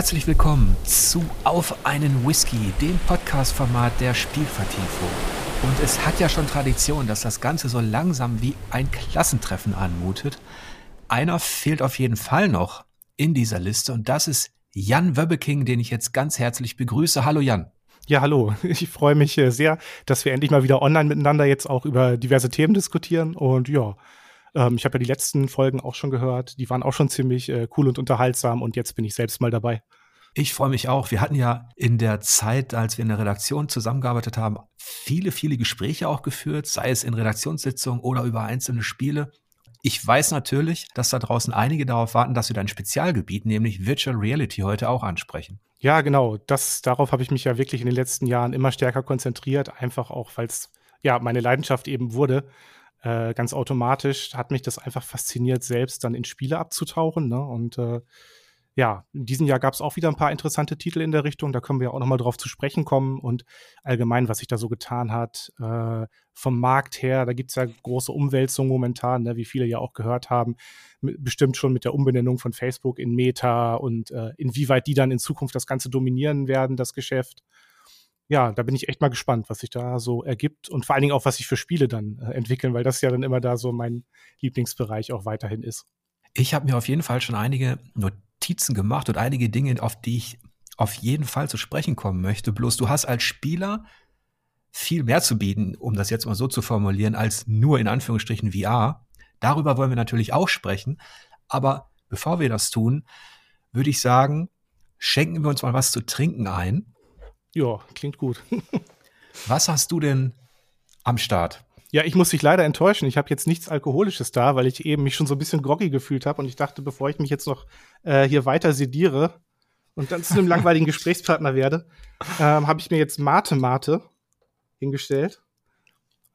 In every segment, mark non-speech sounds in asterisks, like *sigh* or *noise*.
Herzlich willkommen zu Auf einen Whisky, dem Podcast-Format der Spielvertiefung. Und es hat ja schon Tradition, dass das Ganze so langsam wie ein Klassentreffen anmutet. Einer fehlt auf jeden Fall noch in dieser Liste und das ist Jan Wöbbeking, den ich jetzt ganz herzlich begrüße. Hallo Jan. Ja, hallo. *laughs* Ich freue mich äh, sehr, dass wir endlich mal wieder online miteinander jetzt auch über diverse Themen diskutieren. Und ja, ähm, ich habe ja die letzten Folgen auch schon gehört. Die waren auch schon ziemlich äh, cool und unterhaltsam. Und jetzt bin ich selbst mal dabei. Ich freue mich auch. Wir hatten ja in der Zeit, als wir in der Redaktion zusammengearbeitet haben, viele, viele Gespräche auch geführt, sei es in Redaktionssitzungen oder über einzelne Spiele. Ich weiß natürlich, dass da draußen einige darauf warten, dass wir dein Spezialgebiet, nämlich Virtual Reality, heute auch ansprechen. Ja, genau. Das, darauf habe ich mich ja wirklich in den letzten Jahren immer stärker konzentriert, einfach auch, weil es ja meine Leidenschaft eben wurde. Äh, ganz automatisch hat mich das einfach fasziniert, selbst dann in Spiele abzutauchen. Ne? Und äh, ja, in diesem Jahr gab es auch wieder ein paar interessante Titel in der Richtung. Da können wir auch nochmal drauf zu sprechen kommen und allgemein, was sich da so getan hat. Äh, vom Markt her, da gibt es ja große Umwälzungen momentan, ne, wie viele ja auch gehört haben. Bestimmt schon mit der Umbenennung von Facebook in Meta und äh, inwieweit die dann in Zukunft das Ganze dominieren werden, das Geschäft ja, da bin ich echt mal gespannt, was sich da so ergibt und vor allen Dingen auch, was sich für Spiele dann äh, entwickeln, weil das ja dann immer da so mein Lieblingsbereich auch weiterhin ist. Ich habe mir auf jeden Fall schon einige Notizen gemacht und einige Dinge, auf die ich auf jeden Fall zu sprechen kommen möchte. Bloß du hast als Spieler viel mehr zu bieten, um das jetzt mal so zu formulieren, als nur in Anführungsstrichen VR. Darüber wollen wir natürlich auch sprechen. Aber bevor wir das tun, würde ich sagen, schenken wir uns mal was zu trinken ein. Ja, klingt gut. *laughs* Was hast du denn am Start? Ja, ich muss dich leider enttäuschen. Ich habe jetzt nichts Alkoholisches da, weil ich eben mich schon so ein bisschen groggy gefühlt habe und ich dachte, bevor ich mich jetzt noch äh, hier weiter sediere und dann zu einem langweiligen *laughs* Gesprächspartner werde, ähm, habe ich mir jetzt Mate Mate hingestellt.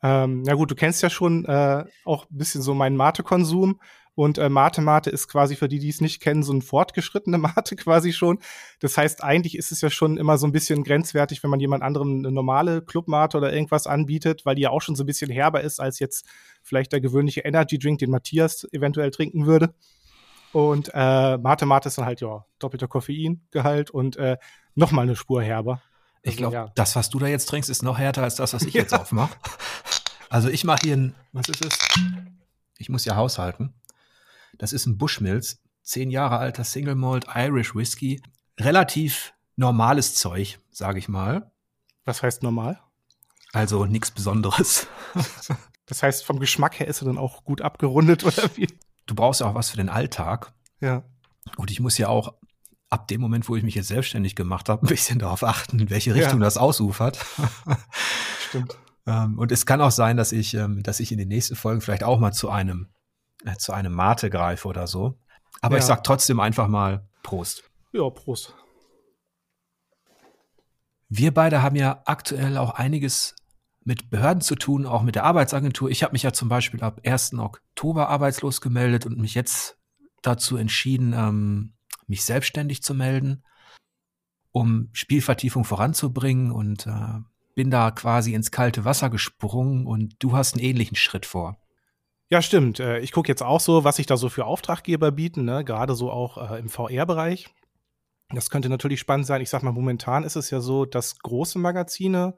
Ähm, na gut, du kennst ja schon äh, auch ein bisschen so meinen Mate-Konsum. Und äh, Mate Mate ist quasi für die, die es nicht kennen, so ein fortgeschrittene *laughs* Mate quasi schon. Das heißt, eigentlich ist es ja schon immer so ein bisschen grenzwertig, wenn man jemand anderem eine normale Club-Mate oder irgendwas anbietet, weil die ja auch schon so ein bisschen herber ist als jetzt vielleicht der gewöhnliche Energy-Drink, den Matthias eventuell trinken würde. Und äh, Mate Mate ist dann halt ja doppelter Koffeingehalt und äh, nochmal eine Spur herber. Ich also, glaube, ja. das, was du da jetzt trinkst, ist noch härter als das, was ich *laughs* ja. jetzt aufmache. Also ich mache hier ein, was ist es? Ich muss ja haushalten. Das ist ein Bushmills, zehn Jahre alter Single Malt Irish Whisky. Relativ normales Zeug, sage ich mal. Was heißt normal? Also nichts Besonderes. *laughs* Das heißt, vom Geschmack her ist er dann auch gut abgerundet oder wie? Du brauchst ja auch was für den Alltag. Ja. Und ich muss ja auch ab dem Moment, wo ich mich jetzt selbstständig gemacht habe, ein bisschen darauf achten, in welche Richtung ja. das ausufert. Stimmt. *laughs* Ähm, und es kann auch sein, dass ich, ähm, dass ich in den nächsten Folgen vielleicht auch mal zu einem zu einem Mate greife oder so. Aber ja. ich sag trotzdem einfach mal Prost. Ja, Prost. Wir beide haben ja aktuell auch einiges mit Behörden zu tun, auch mit der Arbeitsagentur. Ich habe mich ja zum Beispiel ab 1. Oktober arbeitslos gemeldet und mich jetzt dazu entschieden, ähm, mich selbstständig zu melden, um Spielvertiefung voranzubringen und äh, bin da quasi ins kalte Wasser gesprungen und du hast einen ähnlichen Schritt vor. Ja, stimmt. Äh, ich gucke jetzt auch so, was sich da so für Auftraggeber bieten, ne? gerade so auch äh, im VR-Bereich. Das könnte natürlich spannend sein. Ich sag mal, momentan ist es ja so, dass große Magazine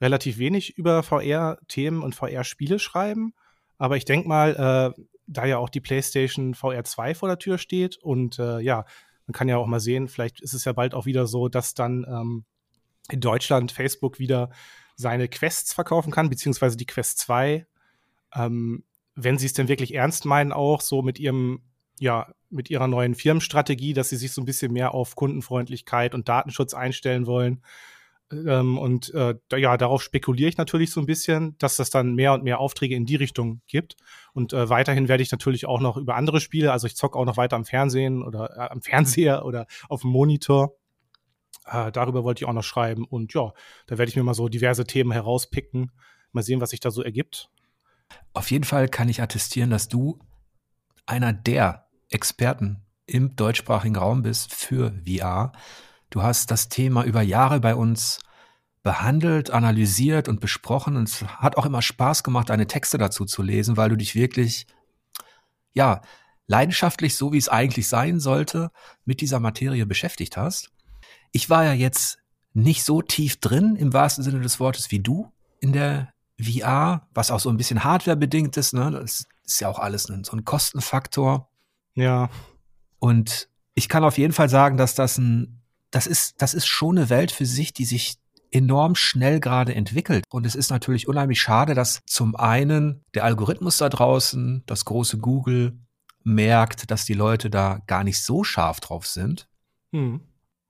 relativ wenig über VR-Themen und VR-Spiele schreiben. Aber ich denke mal, äh, da ja auch die PlayStation VR 2 vor der Tür steht und äh, ja, man kann ja auch mal sehen, vielleicht ist es ja bald auch wieder so, dass dann ähm, in Deutschland Facebook wieder seine Quests verkaufen kann, beziehungsweise die Quest 2. Ähm, wenn sie es denn wirklich ernst meinen, auch so mit ihrem, ja, mit ihrer neuen Firmenstrategie, dass sie sich so ein bisschen mehr auf Kundenfreundlichkeit und Datenschutz einstellen wollen. Ähm, und äh, ja, darauf spekuliere ich natürlich so ein bisschen, dass das dann mehr und mehr Aufträge in die Richtung gibt. Und äh, weiterhin werde ich natürlich auch noch über andere Spiele, also ich zocke auch noch weiter am Fernsehen oder äh, am Fernseher *laughs* oder auf dem Monitor. Äh, darüber wollte ich auch noch schreiben. Und ja, da werde ich mir mal so diverse Themen herauspicken. Mal sehen, was sich da so ergibt. Auf jeden Fall kann ich attestieren, dass du einer der Experten im deutschsprachigen Raum bist für VR. Du hast das Thema über Jahre bei uns behandelt, analysiert und besprochen. Und es hat auch immer Spaß gemacht, deine Texte dazu zu lesen, weil du dich wirklich, ja, leidenschaftlich, so wie es eigentlich sein sollte, mit dieser Materie beschäftigt hast. Ich war ja jetzt nicht so tief drin im wahrsten Sinne des Wortes wie du in der VR, was auch so ein bisschen hardwarebedingt ist. Ne? Das ist ja auch alles ein, so ein Kostenfaktor. Ja. Und ich kann auf jeden Fall sagen, dass das ein, das ist, das ist schon eine Welt für sich, die sich enorm schnell gerade entwickelt. Und es ist natürlich unheimlich schade, dass zum einen der Algorithmus da draußen, das große Google, merkt, dass die Leute da gar nicht so scharf drauf sind. Hm.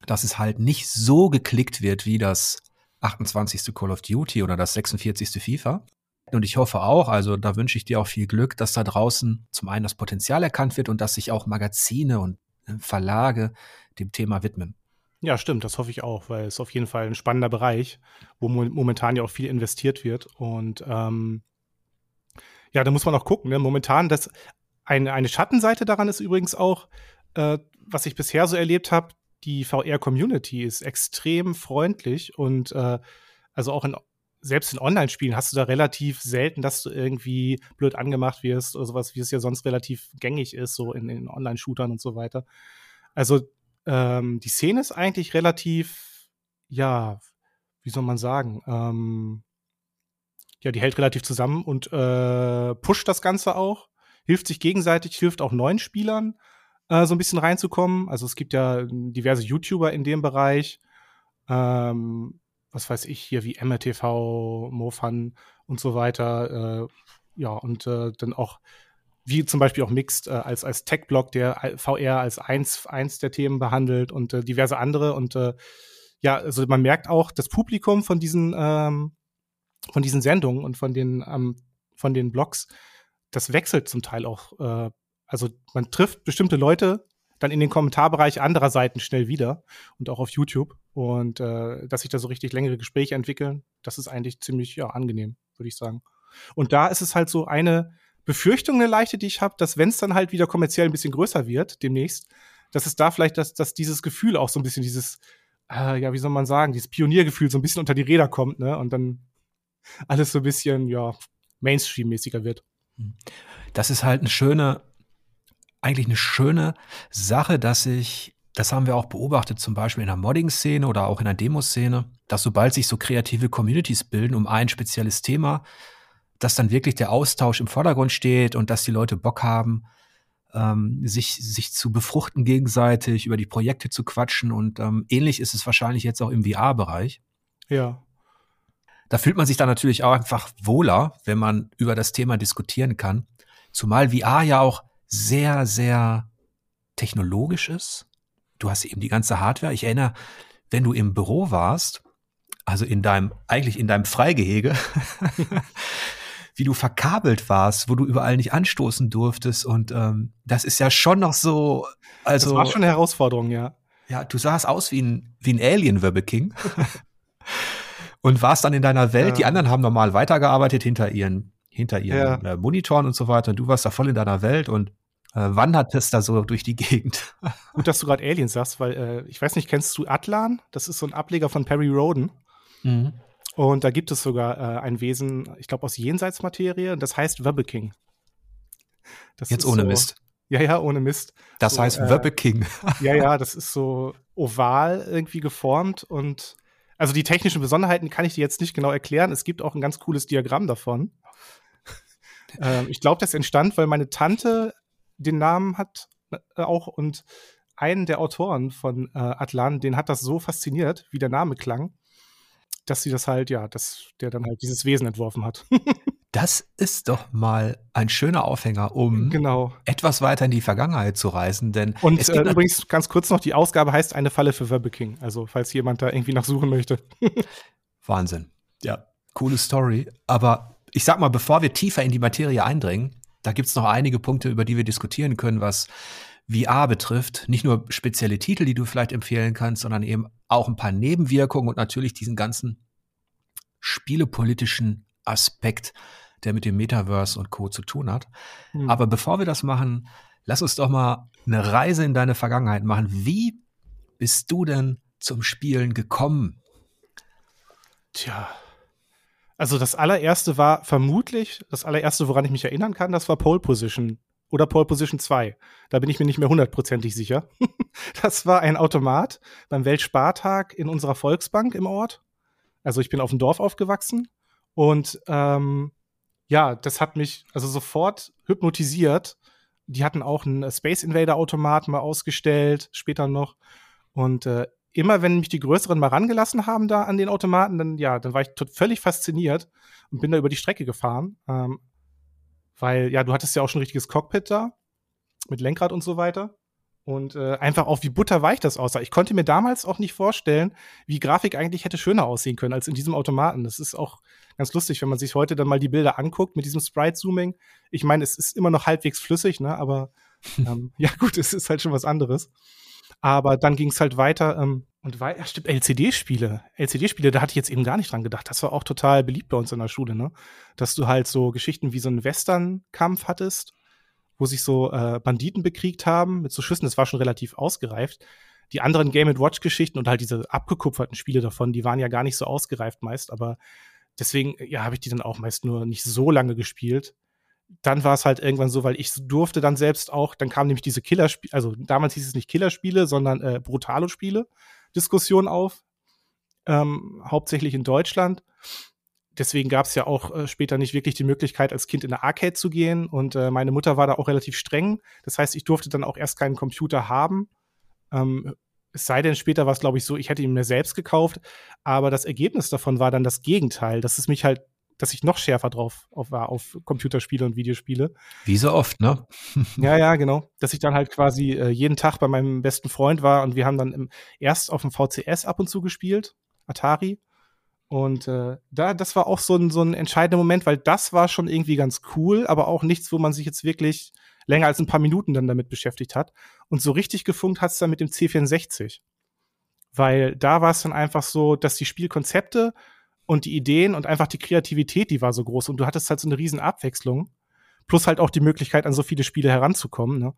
Dass es halt nicht so geklickt wird wie das 28. Call of Duty oder das 46. FIFA. Und ich hoffe auch, also da wünsche ich dir auch viel Glück, dass da draußen zum einen das Potenzial erkannt wird und dass sich auch Magazine und äh, Verlage dem Thema widmen. Ja, stimmt, das hoffe ich auch, weil es auf jeden Fall ein spannender Bereich, wo momentan ja auch viel investiert wird. Und ähm, ja, da muss man auch gucken. Ne? Momentan, das eine, eine Schattenseite daran ist übrigens auch, äh, was ich bisher so erlebt habe, die VR-Community ist extrem freundlich und äh, also auch in selbst in Online-Spielen hast du da relativ selten, dass du irgendwie blöd angemacht wirst oder sowas, wie es ja sonst relativ gängig ist, so in, in Online-Shootern und so weiter. Also ähm, die Szene ist eigentlich relativ, ja, wie soll man sagen, ähm, ja, die hält relativ zusammen und äh, pusht das Ganze auch, hilft sich gegenseitig, hilft auch neuen Spielern äh, so ein bisschen reinzukommen. Also es gibt ja diverse YouTuber in dem Bereich, ähm, was weiß ich hier wie MRTV, Mofan und so weiter. Äh, ja, und äh, dann auch wie zum Beispiel auch Mixed äh, als, als Tech-Blog, der VR als eins, eins der Themen behandelt und äh, diverse andere. Und äh, ja, also man merkt auch, das Publikum von diesen, ähm, von diesen Sendungen und von den, ähm, von den Blogs, das wechselt zum Teil auch. Also man trifft bestimmte Leute dann in den Kommentarbereich anderer Seiten schnell wieder und auch auf YouTube. Und äh, dass sich da so richtig längere Gespräche entwickeln, das ist eigentlich ziemlich ja, angenehm, würde ich sagen. Und da ist es halt so eine Befürchtung, eine leichte, die ich habe, dass wenn es dann halt wieder kommerziell ein bisschen größer wird, demnächst, dass es da vielleicht, dass, dass dieses Gefühl auch so ein bisschen dieses, äh, ja, wie soll man sagen, dieses Pioniergefühl so ein bisschen unter die Räder kommt, ne? Und dann alles so ein bisschen, ja, Mainstream-mäßiger wird. Das ist halt eine schöne, eigentlich eine schöne Sache, dass ich, das haben wir auch beobachtet, zum Beispiel in der Modding-Szene oder auch in der Demoszene, dass sobald sich so kreative Communities bilden um ein spezielles Thema, dass dann wirklich der Austausch im Vordergrund steht und dass die Leute Bock haben, ähm, sich, sich zu befruchten gegenseitig, über die Projekte zu quatschen. Und ähm, ähnlich ist es wahrscheinlich jetzt auch im VR-Bereich. Ja. Da fühlt man sich dann natürlich auch einfach wohler, wenn man über das Thema diskutieren kann. Zumal VR ja auch sehr, sehr technologisch ist. Du hast eben die ganze Hardware. Ich erinnere, wenn du im Büro warst, also in deinem, eigentlich in deinem Freigehege, *laughs* wie du verkabelt warst, wo du überall nicht anstoßen durftest. Und ähm, das ist ja schon noch so. Also, das war schon eine Herausforderung, ja. Ja, du sahst aus wie ein, wie ein Alien, Webbe King. *laughs* und warst dann in deiner Welt. Ja. Die anderen haben normal weitergearbeitet hinter ihren, hinter ihren ja. äh, Monitoren und so weiter. Und du warst da voll in deiner Welt und äh, wandertest da so durch die Gegend. *laughs* Gut, dass du gerade Aliens sagst, weil äh, ich weiß nicht, kennst du Atlan? Das ist so ein Ableger von Perry Roden. Mhm. Und da gibt es sogar äh, ein Wesen, ich glaube aus Jenseitsmaterie, das heißt Wöbbeking. Das Jetzt ohne so, Mist. Ja, ja, ohne Mist. Das so, heißt äh, Wöbbeking. *laughs* ja, ja, das ist so oval irgendwie geformt und also die technischen Besonderheiten kann ich dir jetzt nicht genau erklären. Es gibt auch ein ganz cooles Diagramm davon. Ähm, ich glaube, das entstand, weil meine Tante den Namen hat äh, auch und einen der Autoren von äh, Atlan, den hat das so fasziniert, wie der Name klang, dass sie das halt, ja, dass der dann halt dieses Wesen entworfen hat. *laughs* das ist doch mal ein schöner Aufhänger, um genau. etwas weiter in die Vergangenheit zu reisen. Denn Und äh, übrigens ganz kurz noch, die Ausgabe heißt eine Falle für King. Also falls jemand da irgendwie nachsuchen möchte. *laughs* Wahnsinn. Ja, coole Story. Aber ich sag mal, bevor wir tiefer in die Materie eindringen, da gibt es noch einige Punkte, über die wir diskutieren können, was VR betrifft. Nicht nur spezielle Titel, die du vielleicht empfehlen kannst, sondern eben auch ein paar Nebenwirkungen und natürlich diesen ganzen spielepolitischen Aspekt, der mit dem Metaverse und Co. zu tun hat. Mhm. Aber bevor wir das machen, lass uns doch mal eine Reise in deine Vergangenheit machen. Wie bist du denn zum Spielen gekommen? Tja. Also das allererste war vermutlich, das allererste, woran ich mich erinnern kann, das war Pole Position oder Pole Position 2. Da bin ich mir nicht mehr hundertprozentig sicher. *laughs* das war ein Automat beim Weltspartag in unserer Volksbank im Ort. Also ich bin auf dem Dorf aufgewachsen und ähm, ja, das hat mich also sofort hypnotisiert. Die hatten auch einen Space Invader Automat mal ausgestellt, später noch. Und äh, immer wenn mich die Größeren mal rangelassen haben da an den Automaten, dann ja, dann war ich völlig fasziniert und bin da über die Strecke gefahren. Ähm, weil, ja, du hattest ja auch schon ein richtiges Cockpit da mit Lenkrad und so weiter. Und äh, einfach auch, wie butterweich das aussah. Ich konnte mir damals auch nicht vorstellen, wie Grafik eigentlich hätte schöner aussehen können als in diesem Automaten. Das ist auch ganz lustig, wenn man sich heute dann mal die Bilder anguckt mit diesem Sprite-Zooming. Ich meine, es ist immer noch halbwegs flüssig, ne? Aber *laughs* ähm, ja, gut, es ist halt schon was anderes. Aber dann ging es halt weiter. Ähm, und weil, ja, stimmt, LCD-Spiele. LCD-Spiele, da hatte ich jetzt eben gar nicht dran gedacht. Das war auch total beliebt bei uns in der Schule, ne? Dass du halt so Geschichten wie so einen Western-Kampf hattest, wo sich so äh, Banditen bekriegt haben mit so Schüssen. Das war schon relativ ausgereift. Die anderen Game Watch-Geschichten und halt diese abgekupferten Spiele davon, die waren ja gar nicht so ausgereift meist, aber deswegen, ja, habe ich die dann auch meist nur nicht so lange gespielt dann war es halt irgendwann so, weil ich durfte dann selbst auch, dann kam nämlich diese Killerspiele, also damals hieß es nicht Killerspiele, sondern äh, Brutalo-Spiele, Diskussion auf, ähm, hauptsächlich in Deutschland. Deswegen gab es ja auch äh, später nicht wirklich die Möglichkeit, als Kind in eine Arcade zu gehen. Und äh, meine Mutter war da auch relativ streng. Das heißt, ich durfte dann auch erst keinen Computer haben. Ähm, es sei denn, später war es, glaube ich, so, ich hätte ihn mir selbst gekauft. Aber das Ergebnis davon war dann das Gegenteil, dass es mich halt dass ich noch schärfer drauf auf, war auf Computerspiele und Videospiele. Wie so oft, ne? *laughs* ja, ja, genau. Dass ich dann halt quasi äh, jeden Tag bei meinem besten Freund war und wir haben dann im, erst auf dem VCS ab und zu gespielt, Atari. Und äh, da, das war auch so ein, so ein entscheidender Moment, weil das war schon irgendwie ganz cool, aber auch nichts, wo man sich jetzt wirklich länger als ein paar Minuten dann damit beschäftigt hat. Und so richtig gefunkt hat es dann mit dem C64. Weil da war es dann einfach so, dass die Spielkonzepte und die Ideen und einfach die Kreativität, die war so groß und du hattest halt so eine riesen Abwechslung. Plus halt auch die Möglichkeit, an so viele Spiele heranzukommen. Ne?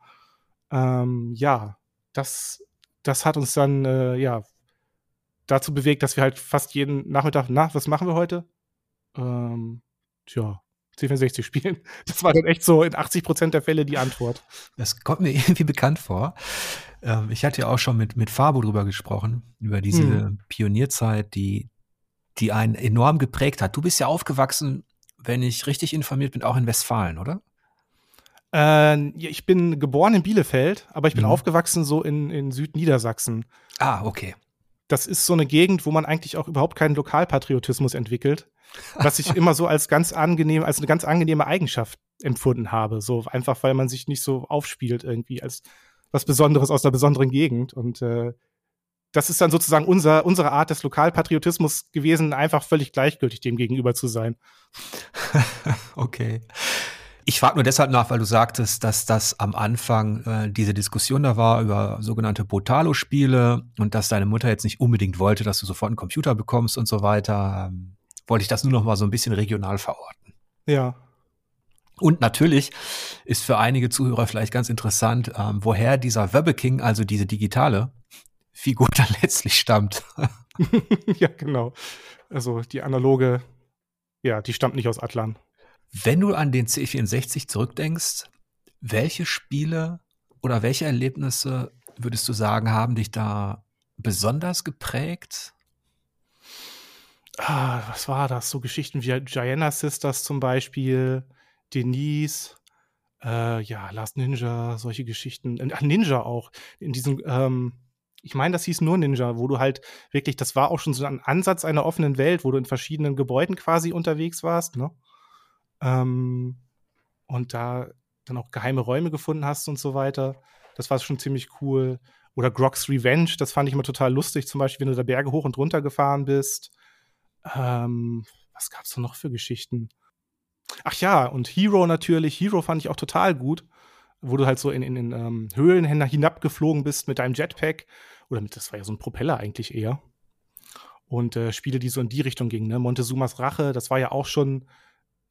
Ähm, ja, das, das hat uns dann, äh, ja, dazu bewegt, dass wir halt fast jeden Nachmittag, na, was machen wir heute? Ähm, tja, C64 spielen. *laughs* Das war dann echt so in 80 Prozent der Fälle die Antwort. Das kommt mir *laughs* irgendwie bekannt vor. Ähm, ich hatte ja auch schon mit, mit Fabo drüber gesprochen, über diese hm. Pionierzeit, die, die einen enorm geprägt hat. Du bist ja aufgewachsen, wenn ich richtig informiert bin, auch in Westfalen, oder? Äh, ich bin geboren in Bielefeld, aber ich bin mhm. aufgewachsen so in, in Südniedersachsen. Ah, okay. Das ist so eine Gegend, wo man eigentlich auch überhaupt keinen Lokalpatriotismus entwickelt, was ich *laughs* immer so als ganz angenehm, als eine ganz angenehme Eigenschaft empfunden habe. So einfach, weil man sich nicht so aufspielt irgendwie als was Besonderes aus einer besonderen Gegend. Und äh, das ist dann sozusagen unser, unsere Art des Lokalpatriotismus gewesen, einfach völlig gleichgültig dem gegenüber zu sein. *laughs* okay. Ich frage nur deshalb nach, weil du sagtest, dass das am Anfang äh, diese Diskussion da war über sogenannte Brutalo-Spiele und dass deine Mutter jetzt nicht unbedingt wollte, dass du sofort einen Computer bekommst und so weiter. Ähm, wollte ich das nur noch mal so ein bisschen regional verorten. Ja. Und natürlich ist für einige Zuhörer vielleicht ganz interessant, ähm, woher dieser Webbeking, also diese digitale Figur *laughs* dann letztlich stammt. *laughs* ja, genau. Also die analoge, ja, die stammt nicht aus Atlan. Wenn du an den C64 zurückdenkst, welche Spiele oder welche Erlebnisse würdest du sagen, haben dich da besonders geprägt? Ah, was war das? So Geschichten wie Gianna Sisters zum Beispiel, Denise, äh, ja, Last Ninja, solche Geschichten. Äh, Ninja auch. In diesem, ähm, ich meine, das hieß nur Ninja, wo du halt wirklich, das war auch schon so ein Ansatz einer offenen Welt, wo du in verschiedenen Gebäuden quasi unterwegs warst, ne? Ähm, und da dann auch geheime Räume gefunden hast und so weiter. Das war schon ziemlich cool. Oder Grog's Revenge, das fand ich immer total lustig, zum Beispiel, wenn du da Berge hoch und runter gefahren bist. Ähm, was gab's da noch für Geschichten? Ach ja, und Hero natürlich. Hero fand ich auch total gut wo du halt so in, in, in ähm, Höhlen hinabgeflogen bist mit deinem Jetpack. Oder mit, das war ja so ein Propeller eigentlich eher. Und äh, Spiele, die so in die Richtung gingen, ne? Montezumas Rache, das war ja auch schon,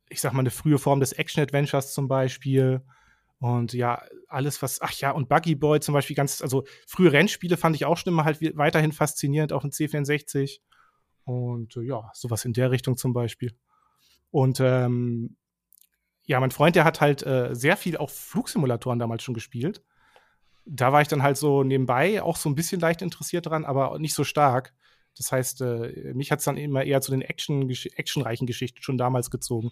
ich sag mal, eine frühe Form des Action-Adventures zum Beispiel. Und ja, alles, was, ach ja, und Buggy Boy zum Beispiel, ganz, also frühe Rennspiele fand ich auch schon immer halt weiterhin faszinierend, auch in C64. Und äh, ja, sowas in der Richtung zum Beispiel. Und ähm, ja, mein Freund, der hat halt äh, sehr viel auch Flugsimulatoren damals schon gespielt. Da war ich dann halt so nebenbei auch so ein bisschen leicht interessiert dran, aber nicht so stark. Das heißt, äh, mich hat es dann immer eher zu den Action, actionreichen Geschichten schon damals gezogen.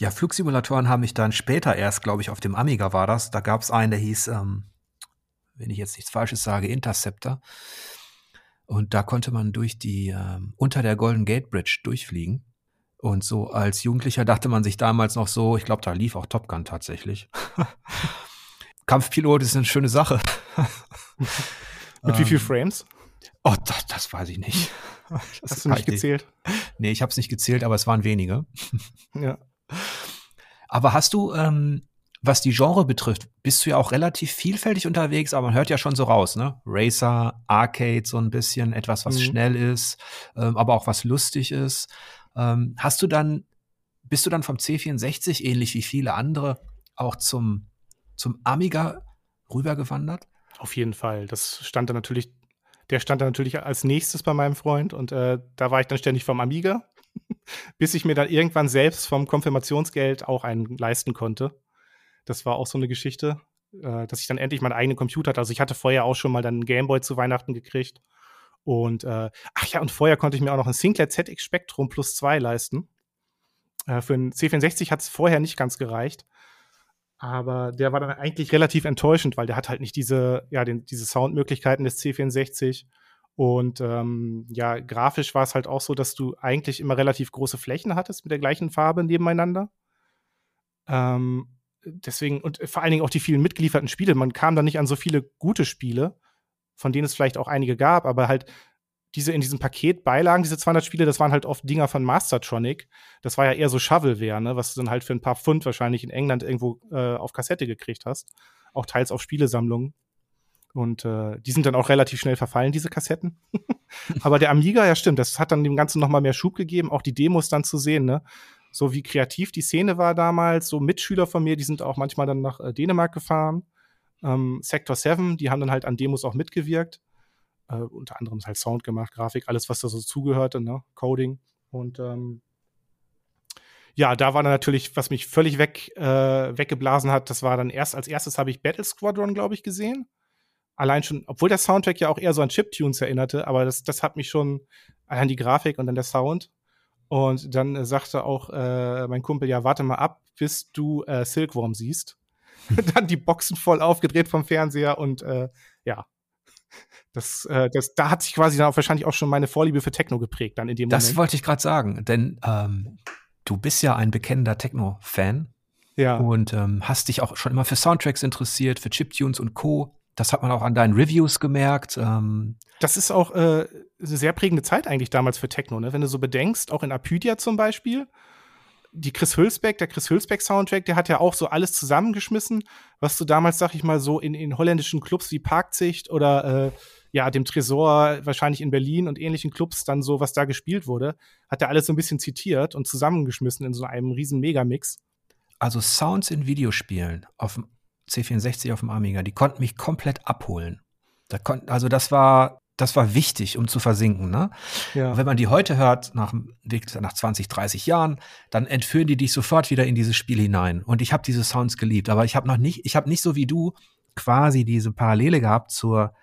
Ja, Flugsimulatoren haben mich dann später erst, glaube ich, auf dem Amiga war das. Da gab es einen, der hieß, ähm, wenn ich jetzt nichts Falsches sage, Interceptor. Und da konnte man durch die, ähm, unter der Golden Gate Bridge durchfliegen. Und so als Jugendlicher dachte man sich damals noch so, ich glaube, da lief auch Top Gun tatsächlich. *laughs* Kampfpilot ist eine schöne Sache. *laughs* Mit wie viel ähm, Frames? Oh, das, das weiß ich nicht. *laughs* Das Hast du nicht gezählt? Nee, ich habe es nicht gezählt, aber es waren wenige. Ja. Aber hast du, ähm, was die Genre betrifft, bist du ja auch relativ vielfältig unterwegs, aber man hört ja schon so raus, ne? Racer, Arcade, so ein bisschen, etwas, was mhm. schnell ist, ähm, aber auch was lustig ist. Ähm, hast du dann, bist du dann vom C64 ähnlich wie viele andere auch zum, zum Amiga rübergewandert? Auf jeden Fall. Das stand dann natürlich, der stand dann natürlich als nächstes bei meinem Freund und äh, da war ich dann ständig vom Amiga *laughs* bis ich mir dann irgendwann selbst vom Konfirmationsgeld auch einen leisten konnte. Das war auch so eine Geschichte, äh, dass ich dann endlich meinen eigenen Computer hatte. Also ich hatte vorher auch schon mal dann einen Gameboy zu Weihnachten gekriegt. Und äh, ach ja, und vorher konnte ich mir auch noch ein Sinclair ZX Spectrum Plus 2 leisten. Äh, für einen C64 hat es vorher nicht ganz gereicht. Aber der war dann eigentlich relativ enttäuschend, weil der hat halt nicht diese, ja, den, diese Soundmöglichkeiten des C64 und ähm, ja, grafisch war es halt auch so, dass du eigentlich immer relativ große Flächen hattest mit der gleichen Farbe nebeneinander. Ähm, deswegen, und vor allen Dingen auch die vielen mitgelieferten Spiele. Man kam da nicht an so viele gute Spiele, von denen es vielleicht auch einige gab, aber halt diese in diesem Paket Beilagen, diese 200 Spiele, das waren halt oft Dinger von Mastertronic. Das war ja eher so Shovelware, ne, was du dann halt für ein paar Pfund wahrscheinlich in England irgendwo äh, auf Kassette gekriegt hast. Auch teils auf Spielesammlungen. Und äh, die sind dann auch relativ schnell verfallen, diese Kassetten. *laughs* Aber der Amiga, ja stimmt, das hat dann dem Ganzen nochmal mehr Schub gegeben, auch die Demos dann zu sehen, ne? So wie kreativ die Szene war damals, so Mitschüler von mir, die sind auch manchmal dann nach äh, Dänemark gefahren. Ähm, Sector 7, die haben dann halt an Demos auch mitgewirkt. Äh, unter anderem halt Sound gemacht, Grafik, alles, was da so zugehörte, ne? Coding. Und ähm, ja, da war dann natürlich, was mich völlig weg, äh, weggeblasen hat, das war dann erst, als erstes habe ich Battle Squadron, glaube ich, gesehen allein schon, obwohl der Soundtrack ja auch eher so an Chiptunes erinnerte, aber das, das hat mich schon an die Grafik und dann der Sound. Und dann äh, sagte auch äh, mein Kumpel, ja, warte mal ab, bis du äh, Silkworm siehst. *laughs* dann die Boxen voll aufgedreht vom Fernseher und äh, ja. Das, äh, das, da hat sich quasi dann auch wahrscheinlich auch schon meine Vorliebe für Techno geprägt, dann in dem das Moment. Das wollte ich gerade sagen, denn ähm, du bist ja ein bekennender Techno-Fan. Ja. Und ähm, hast dich auch schon immer für Soundtracks interessiert, für Chiptunes und Co. Das hat man auch an deinen Reviews gemerkt. Ähm das ist auch äh, eine sehr prägende Zeit eigentlich damals für Techno, ne? Wenn du so bedenkst, auch in Apydia zum Beispiel, die Chris Hülsbeck, der Chris Hülsbeck Soundtrack, der hat ja auch so alles zusammengeschmissen, was du damals, sag ich mal, so in, in holländischen Clubs wie Parkzicht oder äh, ja, dem Tresor wahrscheinlich in Berlin und ähnlichen Clubs dann so, was da gespielt wurde, hat er alles so ein bisschen zitiert und zusammengeschmissen in so einem riesen Megamix. Also Sounds in Videospielen auf dem C64 auf dem Amiga, die konnten mich komplett abholen. Da kon also das war, das war wichtig, um zu versinken. Ne? Ja. wenn man die heute hört, nach, nach 20, 30 Jahren, dann entführen die dich sofort wieder in dieses Spiel hinein. Und ich habe diese Sounds geliebt, aber ich habe noch nicht, ich habe nicht so wie du quasi diese Parallele gehabt zur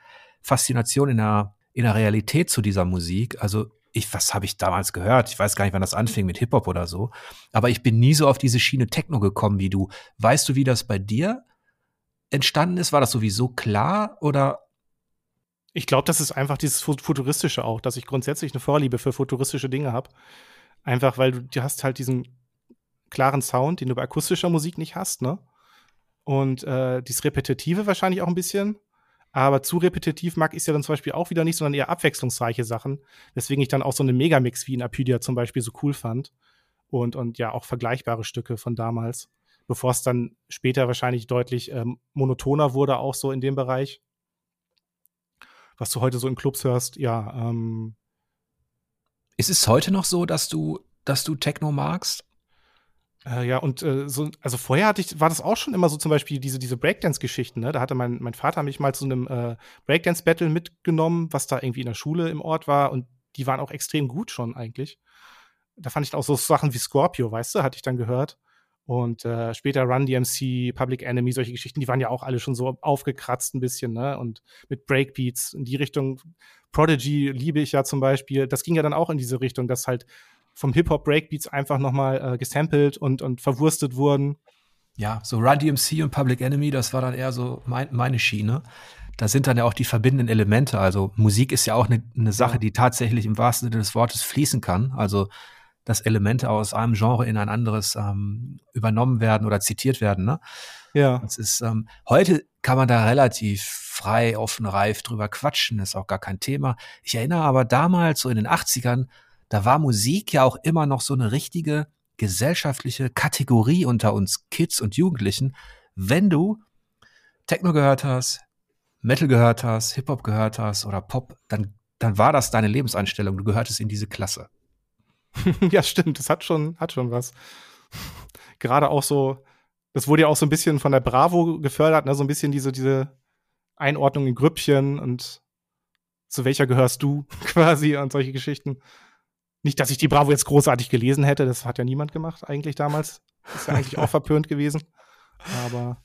Faszination in der, in der Realität zu dieser Musik. Also ich, was habe ich damals gehört? Ich weiß gar nicht, wann das anfing mit Hip-Hop oder so. Aber ich bin nie so auf diese Schiene Techno gekommen wie du. Weißt du, wie das bei dir entstanden ist? War das sowieso klar oder? Ich glaube, das ist einfach dieses Futuristische auch, dass ich grundsätzlich eine Vorliebe für futuristische Dinge habe. Einfach, weil du, du hast halt diesen klaren Sound, den du bei akustischer Musik nicht hast, ne? Und äh, dieses Repetitive wahrscheinlich auch ein bisschen. Aber zu repetitiv mag ich es ja dann zum Beispiel auch wieder nicht, sondern eher abwechslungsreiche Sachen. Weswegen ich dann auch so eine Megamix wie in Apydia zum Beispiel so cool fand. Und, und ja, auch vergleichbare Stücke von damals bevor es dann später wahrscheinlich deutlich ähm, monotoner wurde, auch so in dem Bereich. Was du heute so in Clubs hörst, ja. Ähm, ist es heute noch so, dass du, dass du Techno magst? Äh, ja, und äh, so, also vorher hatte ich, war das auch schon immer so zum Beispiel diese, diese Breakdance-Geschichten, ne? Da hatte mein, mein Vater mich mal zu einem äh, Breakdance-Battle mitgenommen, was da irgendwie in der Schule im Ort war und die waren auch extrem gut schon eigentlich. Da fand ich auch so Sachen wie Scorpio, weißt du, hatte ich dann gehört. Und äh, später Run DMC, Public Enemy, solche Geschichten, die waren ja auch alle schon so aufgekratzt ein bisschen, ne? Und mit Breakbeats in die Richtung. Prodigy liebe ich ja zum Beispiel. Das ging ja dann auch in diese Richtung, dass halt vom Hip-Hop Breakbeats einfach nochmal äh, gesampelt und, und verwurstet wurden. Ja, so Run DMC und Public Enemy, das war dann eher so mein, meine Schiene. Da sind dann ja auch die verbindenden Elemente. Also Musik ist ja auch eine ne Sache, die tatsächlich im wahrsten Sinne des Wortes fließen kann. Also dass Elemente aus einem Genre in ein anderes ähm, übernommen werden oder zitiert werden. Ne? Ja. Das ist, ähm, heute kann man da relativ frei, offen, reif drüber quatschen, ist auch gar kein Thema. Ich erinnere aber damals, so in den 80ern, da war Musik ja auch immer noch so eine richtige gesellschaftliche Kategorie unter uns Kids und Jugendlichen. Wenn du Techno gehört hast, Metal gehört hast, Hip-Hop gehört hast oder Pop, dann, dann war das deine Lebenseinstellung. Du gehörtest in diese Klasse. *laughs* ja, stimmt. Das hat schon, hat schon was. Gerade auch so, das wurde ja auch so ein bisschen von der Bravo gefördert, ne? so ein bisschen diese, diese Einordnung in Grüppchen und zu welcher gehörst du *laughs* quasi und solche Geschichten. Nicht, dass ich die Bravo jetzt großartig gelesen hätte, das hat ja niemand gemacht eigentlich damals. Ist ja eigentlich auch verpönt gewesen. Aber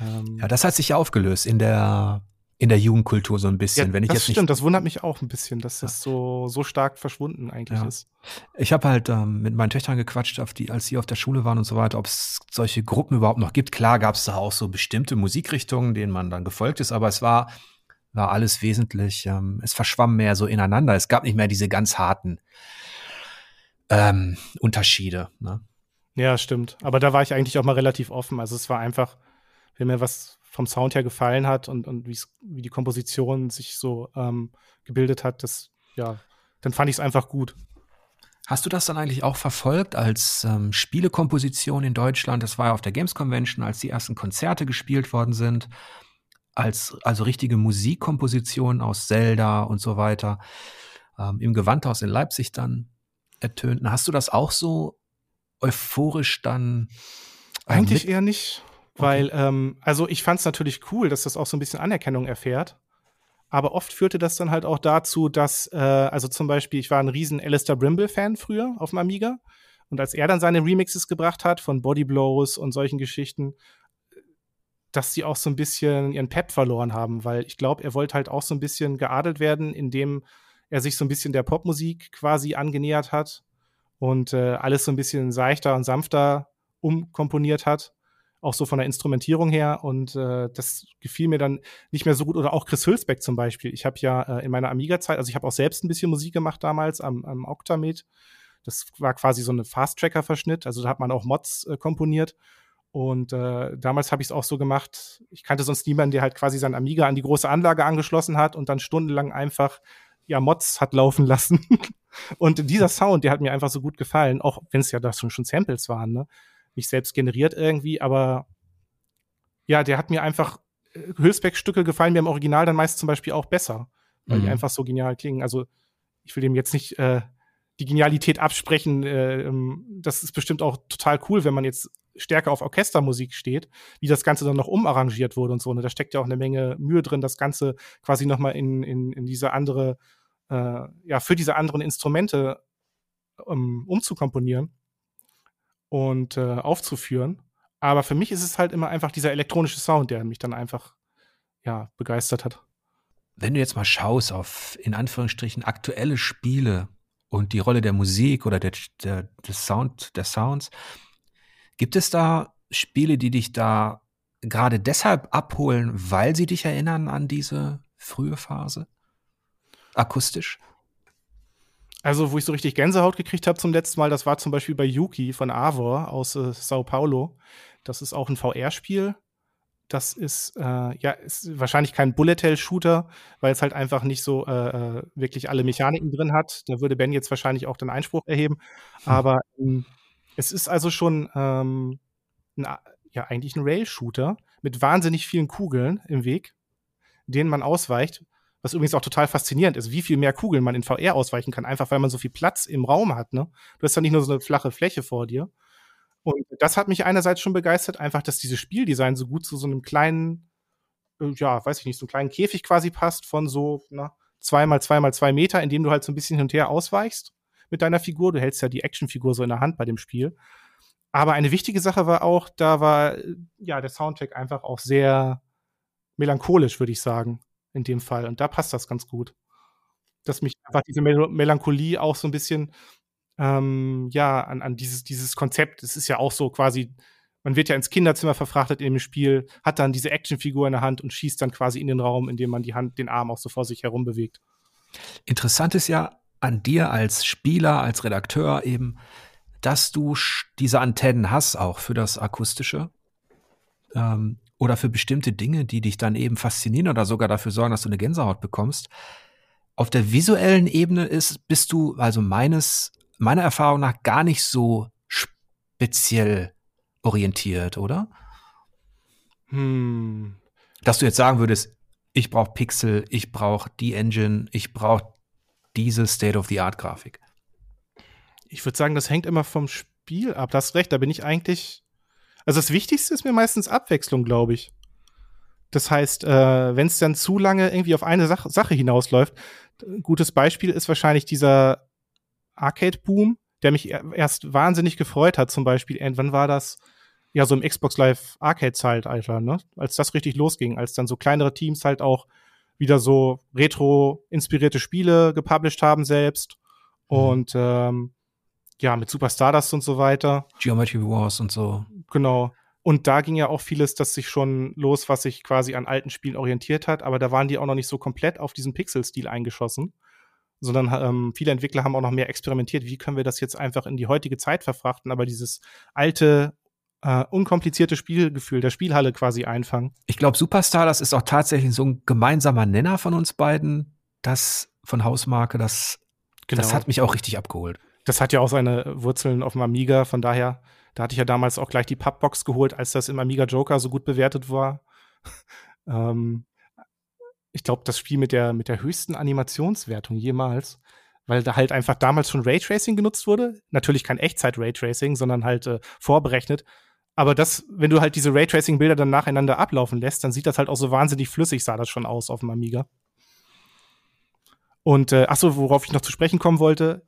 ähm, ja, das hat sich ja aufgelöst in der in der Jugendkultur so ein bisschen. Ja, Wenn ich das jetzt stimmt, das wundert mich auch ein bisschen, dass das so, so stark verschwunden eigentlich Ja. ist. Ich habe halt ähm, mit meinen Töchtern gequatscht, auf die, als sie auf der Schule waren und so weiter, ob es solche Gruppen überhaupt noch gibt. Klar gab es da auch so bestimmte Musikrichtungen, denen man dann gefolgt ist, aber es war, war alles wesentlich, ähm, es verschwamm mehr so ineinander. Es gab nicht mehr diese ganz harten ähm, Unterschiede. Ne? Ja, stimmt. Aber da war ich eigentlich auch mal relativ offen. Also es war einfach, wenn mir was vom Sound her gefallen hat und, und wie die Komposition sich so ähm, gebildet hat, das, ja, dann fand ich es einfach gut. Hast du das dann eigentlich auch verfolgt als ähm, Spielekomposition in Deutschland? Das war ja auf der Games Convention, als die ersten Konzerte gespielt worden sind, als also richtige Musikkompositionen aus Zelda und so weiter ähm, im Gewandhaus in Leipzig dann ertönten. Hast du das auch so euphorisch dann äh, Eigentlich eher nicht, weil, ähm, also ich fand es natürlich cool, dass das auch so ein bisschen Anerkennung erfährt. Aber oft führte das dann halt auch dazu, dass, äh, also zum Beispiel, ich war ein riesen Alistair Brimble-Fan früher auf dem Amiga. Und als er dann seine Remixes gebracht hat von Body Blows und solchen Geschichten, dass die auch so ein bisschen ihren Pep verloren haben, weil ich glaube, er wollte halt auch so ein bisschen geadelt werden, indem er sich so ein bisschen der Popmusik quasi angenähert hat und äh, alles so ein bisschen seichter und sanfter umkomponiert hat, auch so von der Instrumentierung her. Und äh, das gefiel mir dann nicht mehr so gut. Oder auch Chris Hülsbeck zum Beispiel. Ich habe ja äh, in meiner Amiga-Zeit, also ich habe auch selbst ein bisschen Musik gemacht damals am, am Octamed. Das war quasi so ein Fast-Tracker-Verschnitt. Also da hat man auch Mods äh, komponiert. Und äh, damals habe ich es auch so gemacht. Ich kannte sonst niemanden, der halt quasi sein Amiga an die große Anlage angeschlossen hat und dann stundenlang einfach ja Mods hat laufen *laughs* lassen. und dieser Sound, der hat mir einfach so gut gefallen, auch wenn es ja da schon, schon Samples waren, ne? Nicht selbst generiert irgendwie, aber ja, der hat mir einfach äh, Hülsbeck-Stücke gefallen mir im Original dann meist zum Beispiel auch besser, weil die Mhm. einfach so genial klingen. Also ich will dem jetzt nicht äh, die Genialität absprechen. Äh, ähm, das ist bestimmt auch total cool, wenn man jetzt stärker auf Orchestermusik steht, wie das Ganze dann noch umarrangiert wurde und so. Ne? Da steckt ja auch eine Menge Mühe drin, das Ganze quasi noch mal in, in, in diese andere, äh, ja, für diese anderen Instrumente ähm, umzukomponieren und äh, aufzuführen. Aber für mich ist es halt immer einfach dieser elektronische Sound, der mich dann einfach ja, begeistert hat. Wenn du jetzt mal schaust auf in Anführungsstrichen aktuelle Spiele und die Rolle der Musik oder der, der, des Sound, der Sounds, gibt es da Spiele, die dich da gerade deshalb abholen, weil sie dich erinnern an diese frühe Phase? Akustisch? Also, wo ich so richtig Gänsehaut gekriegt habe zum letzten Mal, das war zum Beispiel bei Yuki von Avor aus äh, Sao Paulo. Das ist auch ein VR-Spiel. Das ist, äh, ja, ist wahrscheinlich kein Bullet-Hell-Shooter, weil es halt einfach nicht so äh, äh, wirklich alle Mechaniken drin hat. Da würde Ben jetzt wahrscheinlich auch den Einspruch erheben. Aber ähm, es ist also schon ähm, ein, ja, eigentlich ein Rail-Shooter mit wahnsinnig vielen Kugeln im Weg, denen man ausweicht. Was übrigens auch total faszinierend ist, wie viel mehr Kugeln man in VR ausweichen kann, einfach weil man so viel Platz im Raum hat. Ne? Du hast ja nicht nur so eine flache Fläche vor dir. Und das hat mich einerseits schon begeistert, einfach, dass dieses Spieldesign so gut zu so einem kleinen, äh, ja, weiß ich nicht, so einem kleinen Käfig quasi passt von so na, zwei mal zwei mal zwei Meter, in dem du halt so ein bisschen hin und her ausweichst mit deiner Figur. Du hältst ja die Actionfigur so in der Hand bei dem Spiel. Aber eine wichtige Sache war auch, da war ja der Soundtrack einfach auch sehr melancholisch, würde ich sagen, in dem Fall. Und da passt das ganz gut. Dass mich einfach diese Mel Melancholie auch so ein bisschen ähm, ja, an, an dieses, dieses Konzept, es ist ja auch so quasi, man wird ja ins Kinderzimmer verfrachtet in dem Spiel, hat dann diese Actionfigur in der Hand und schießt dann quasi in den Raum, indem man die Hand, den Arm auch so vor sich herum bewegt. Interessant ist ja an dir als Spieler, als Redakteur eben, dass du diese Antennen hast, auch für das Akustische. Ähm, oder für bestimmte Dinge, die dich dann eben faszinieren oder sogar dafür sorgen, dass du eine Gänsehaut bekommst. Auf der visuellen Ebene ist, bist du, also meines, meiner Erfahrung nach, gar nicht so speziell orientiert, oder? Hm. Dass du jetzt sagen würdest, ich brauche Pixel, ich brauche die Engine, ich brauche diese State-of-the-Art-Grafik. Ich würde sagen, das hängt immer vom Spiel ab. Du hast recht, da bin ich eigentlich. Also das Wichtigste ist mir meistens Abwechslung, glaube ich. Das heißt, äh, wenn es dann zu lange irgendwie auf eine Sach Sache hinausläuft, ein gutes Beispiel ist wahrscheinlich dieser Arcade-Boom, der mich erst wahnsinnig gefreut hat, zum Beispiel. Wann war das? Ja, so im Xbox Live Arcade-Zeitalter, ne? Als das richtig losging, als dann so kleinere Teams halt auch wieder so retro-inspirierte Spiele gepublished haben selbst. Mhm. Und ähm, ja, mit Super Stardust und so weiter. Geometry Wars und so. Genau. Und da ging ja auch vieles, das sich schon los, was sich quasi an alten Spielen orientiert hat, aber da waren die auch noch nicht so komplett auf diesen Pixel-Stil eingeschossen, sondern ähm, viele Entwickler haben auch noch mehr experimentiert, wie können wir das jetzt einfach in die heutige Zeit verfrachten, aber dieses alte, äh, unkomplizierte Spielgefühl der Spielhalle quasi einfangen. Ich glaube, Superstar, das ist auch tatsächlich so ein gemeinsamer Nenner von uns beiden, das von Hausmarke, das, genau. das hat mich auch richtig abgeholt. Das hat ja auch seine Wurzeln auf dem Amiga, von daher, da hatte ich ja damals auch gleich die Pappbox geholt, als das im Amiga Joker so gut bewertet war. *laughs* ähm, ich glaube, das Spiel mit der, mit der höchsten Animationswertung jemals, weil da halt einfach damals schon Raytracing genutzt wurde. Natürlich kein Echtzeit-Raytracing, sondern halt äh, vorberechnet. Aber das, wenn du halt diese Raytracing-Bilder dann nacheinander ablaufen lässt, dann sieht das halt auch so wahnsinnig flüssig, sah das schon aus auf dem Amiga. Und äh, ach so, worauf ich noch zu sprechen kommen wollte,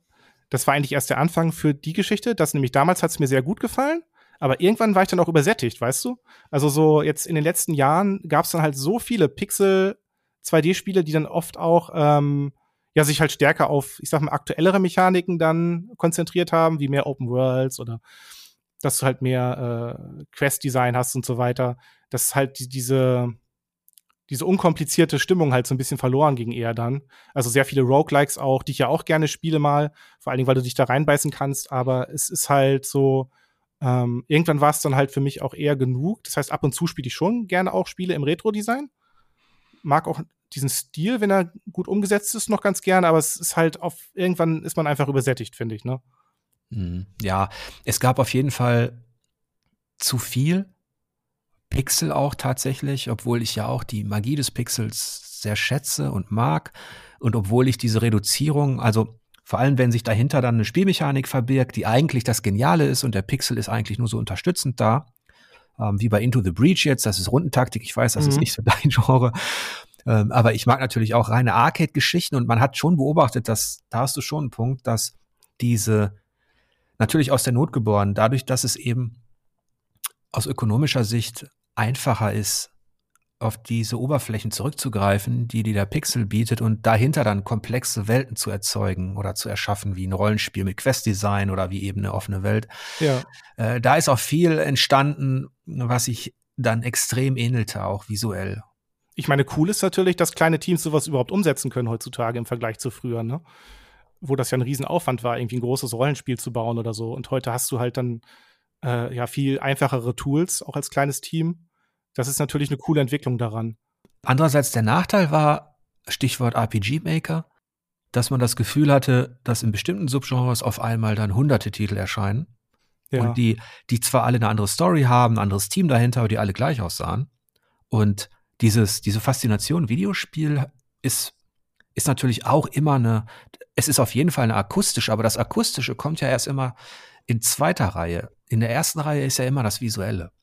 das war eigentlich erst der Anfang für die Geschichte. Das nämlich damals hat es mir sehr gut gefallen. Aber irgendwann war ich dann auch übersättigt, weißt du? Also so jetzt in den letzten Jahren gab es dann halt so viele Pixel 2D-Spiele, die dann oft auch ähm, ja sich halt stärker auf, ich sag mal, aktuellere Mechaniken dann konzentriert haben, wie mehr Open Worlds oder dass du halt mehr äh, Quest-Design hast und so weiter. Dass halt die, diese diese unkomplizierte Stimmung halt so ein bisschen verloren ging eher dann. Also sehr viele Roguelikes auch, die ich ja auch gerne spiele mal, vor allen Dingen, weil du dich da reinbeißen kannst, aber es ist halt so, ähm, irgendwann war es dann halt für mich auch eher genug. Das heißt, ab und zu spiele ich schon gerne auch Spiele im Retro-Design. Mag auch diesen Stil, wenn er gut umgesetzt ist, noch ganz gerne, aber es ist halt auf, irgendwann ist man einfach übersättigt, finde ich, ne? Mhm. Ja, es gab auf jeden Fall zu viel Pixel auch tatsächlich, obwohl ich ja auch die Magie des Pixels sehr schätze und mag. Und obwohl ich diese Reduzierung, also vor allem wenn sich dahinter dann eine Spielmechanik verbirgt, die eigentlich das Geniale ist und der Pixel ist eigentlich nur so unterstützend da, ähm, wie bei Into the Breach jetzt, das ist Rundentaktik, ich weiß, das mhm. ist nicht so *laughs* dein Genre. Ähm, aber ich mag natürlich auch reine Arcade-Geschichten und man hat schon beobachtet, dass, da hast du schon einen Punkt, dass diese natürlich aus der Not geboren, dadurch, dass es eben aus ökonomischer Sicht einfacher ist, auf diese Oberflächen zurückzugreifen, die die der Pixel bietet und dahinter dann komplexe Welten zu erzeugen oder zu erschaffen, wie ein Rollenspiel mit Questdesign oder wie eben eine offene Welt. Ja. Äh, da ist auch viel entstanden, was sich dann extrem ähnelte, auch visuell. Ich meine, cool ist natürlich, dass kleine Teams sowas überhaupt umsetzen können heutzutage im Vergleich zu früher, ne? Wo das ja ein Riesenaufwand war, irgendwie ein großes Rollenspiel zu bauen oder so. Und heute hast du halt dann äh, ja viel einfachere Tools, auch als kleines Team das ist natürlich eine coole Entwicklung daran. Andererseits der Nachteil war, Stichwort RPG Maker, dass man das Gefühl hatte, dass in bestimmten Subgenres auf einmal dann hunderte Titel erscheinen. Ja. Und die, die zwar alle eine andere Story haben, ein anderes Team dahinter, aber die alle gleich aussahen. Und dieses, diese Faszination Videospiel ist, ist natürlich auch immer eine, es ist auf jeden Fall eine akustische, aber das Akustische kommt ja erst immer in zweiter Reihe. In der ersten Reihe ist ja immer das Visuelle.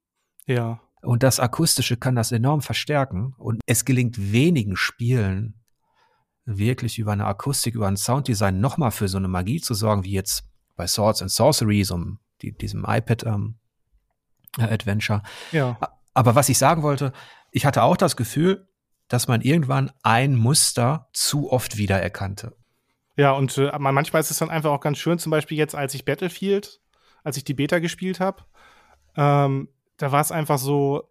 Ja. Und das Akustische kann das enorm verstärken. Und es gelingt wenigen Spielen, wirklich über eine Akustik, über ein Sounddesign nochmal für so eine Magie zu sorgen, wie jetzt bei Swords and Sorcery, so die, diesem iPad ähm, äh, Adventure. Ja. Aber was ich sagen wollte, ich hatte auch das Gefühl, dass man irgendwann ein Muster zu oft wiedererkannte. Ja, und äh, manchmal ist es dann einfach auch ganz schön, zum Beispiel jetzt, als ich Battlefield, als ich die Beta gespielt habe, ähm, da war es einfach so,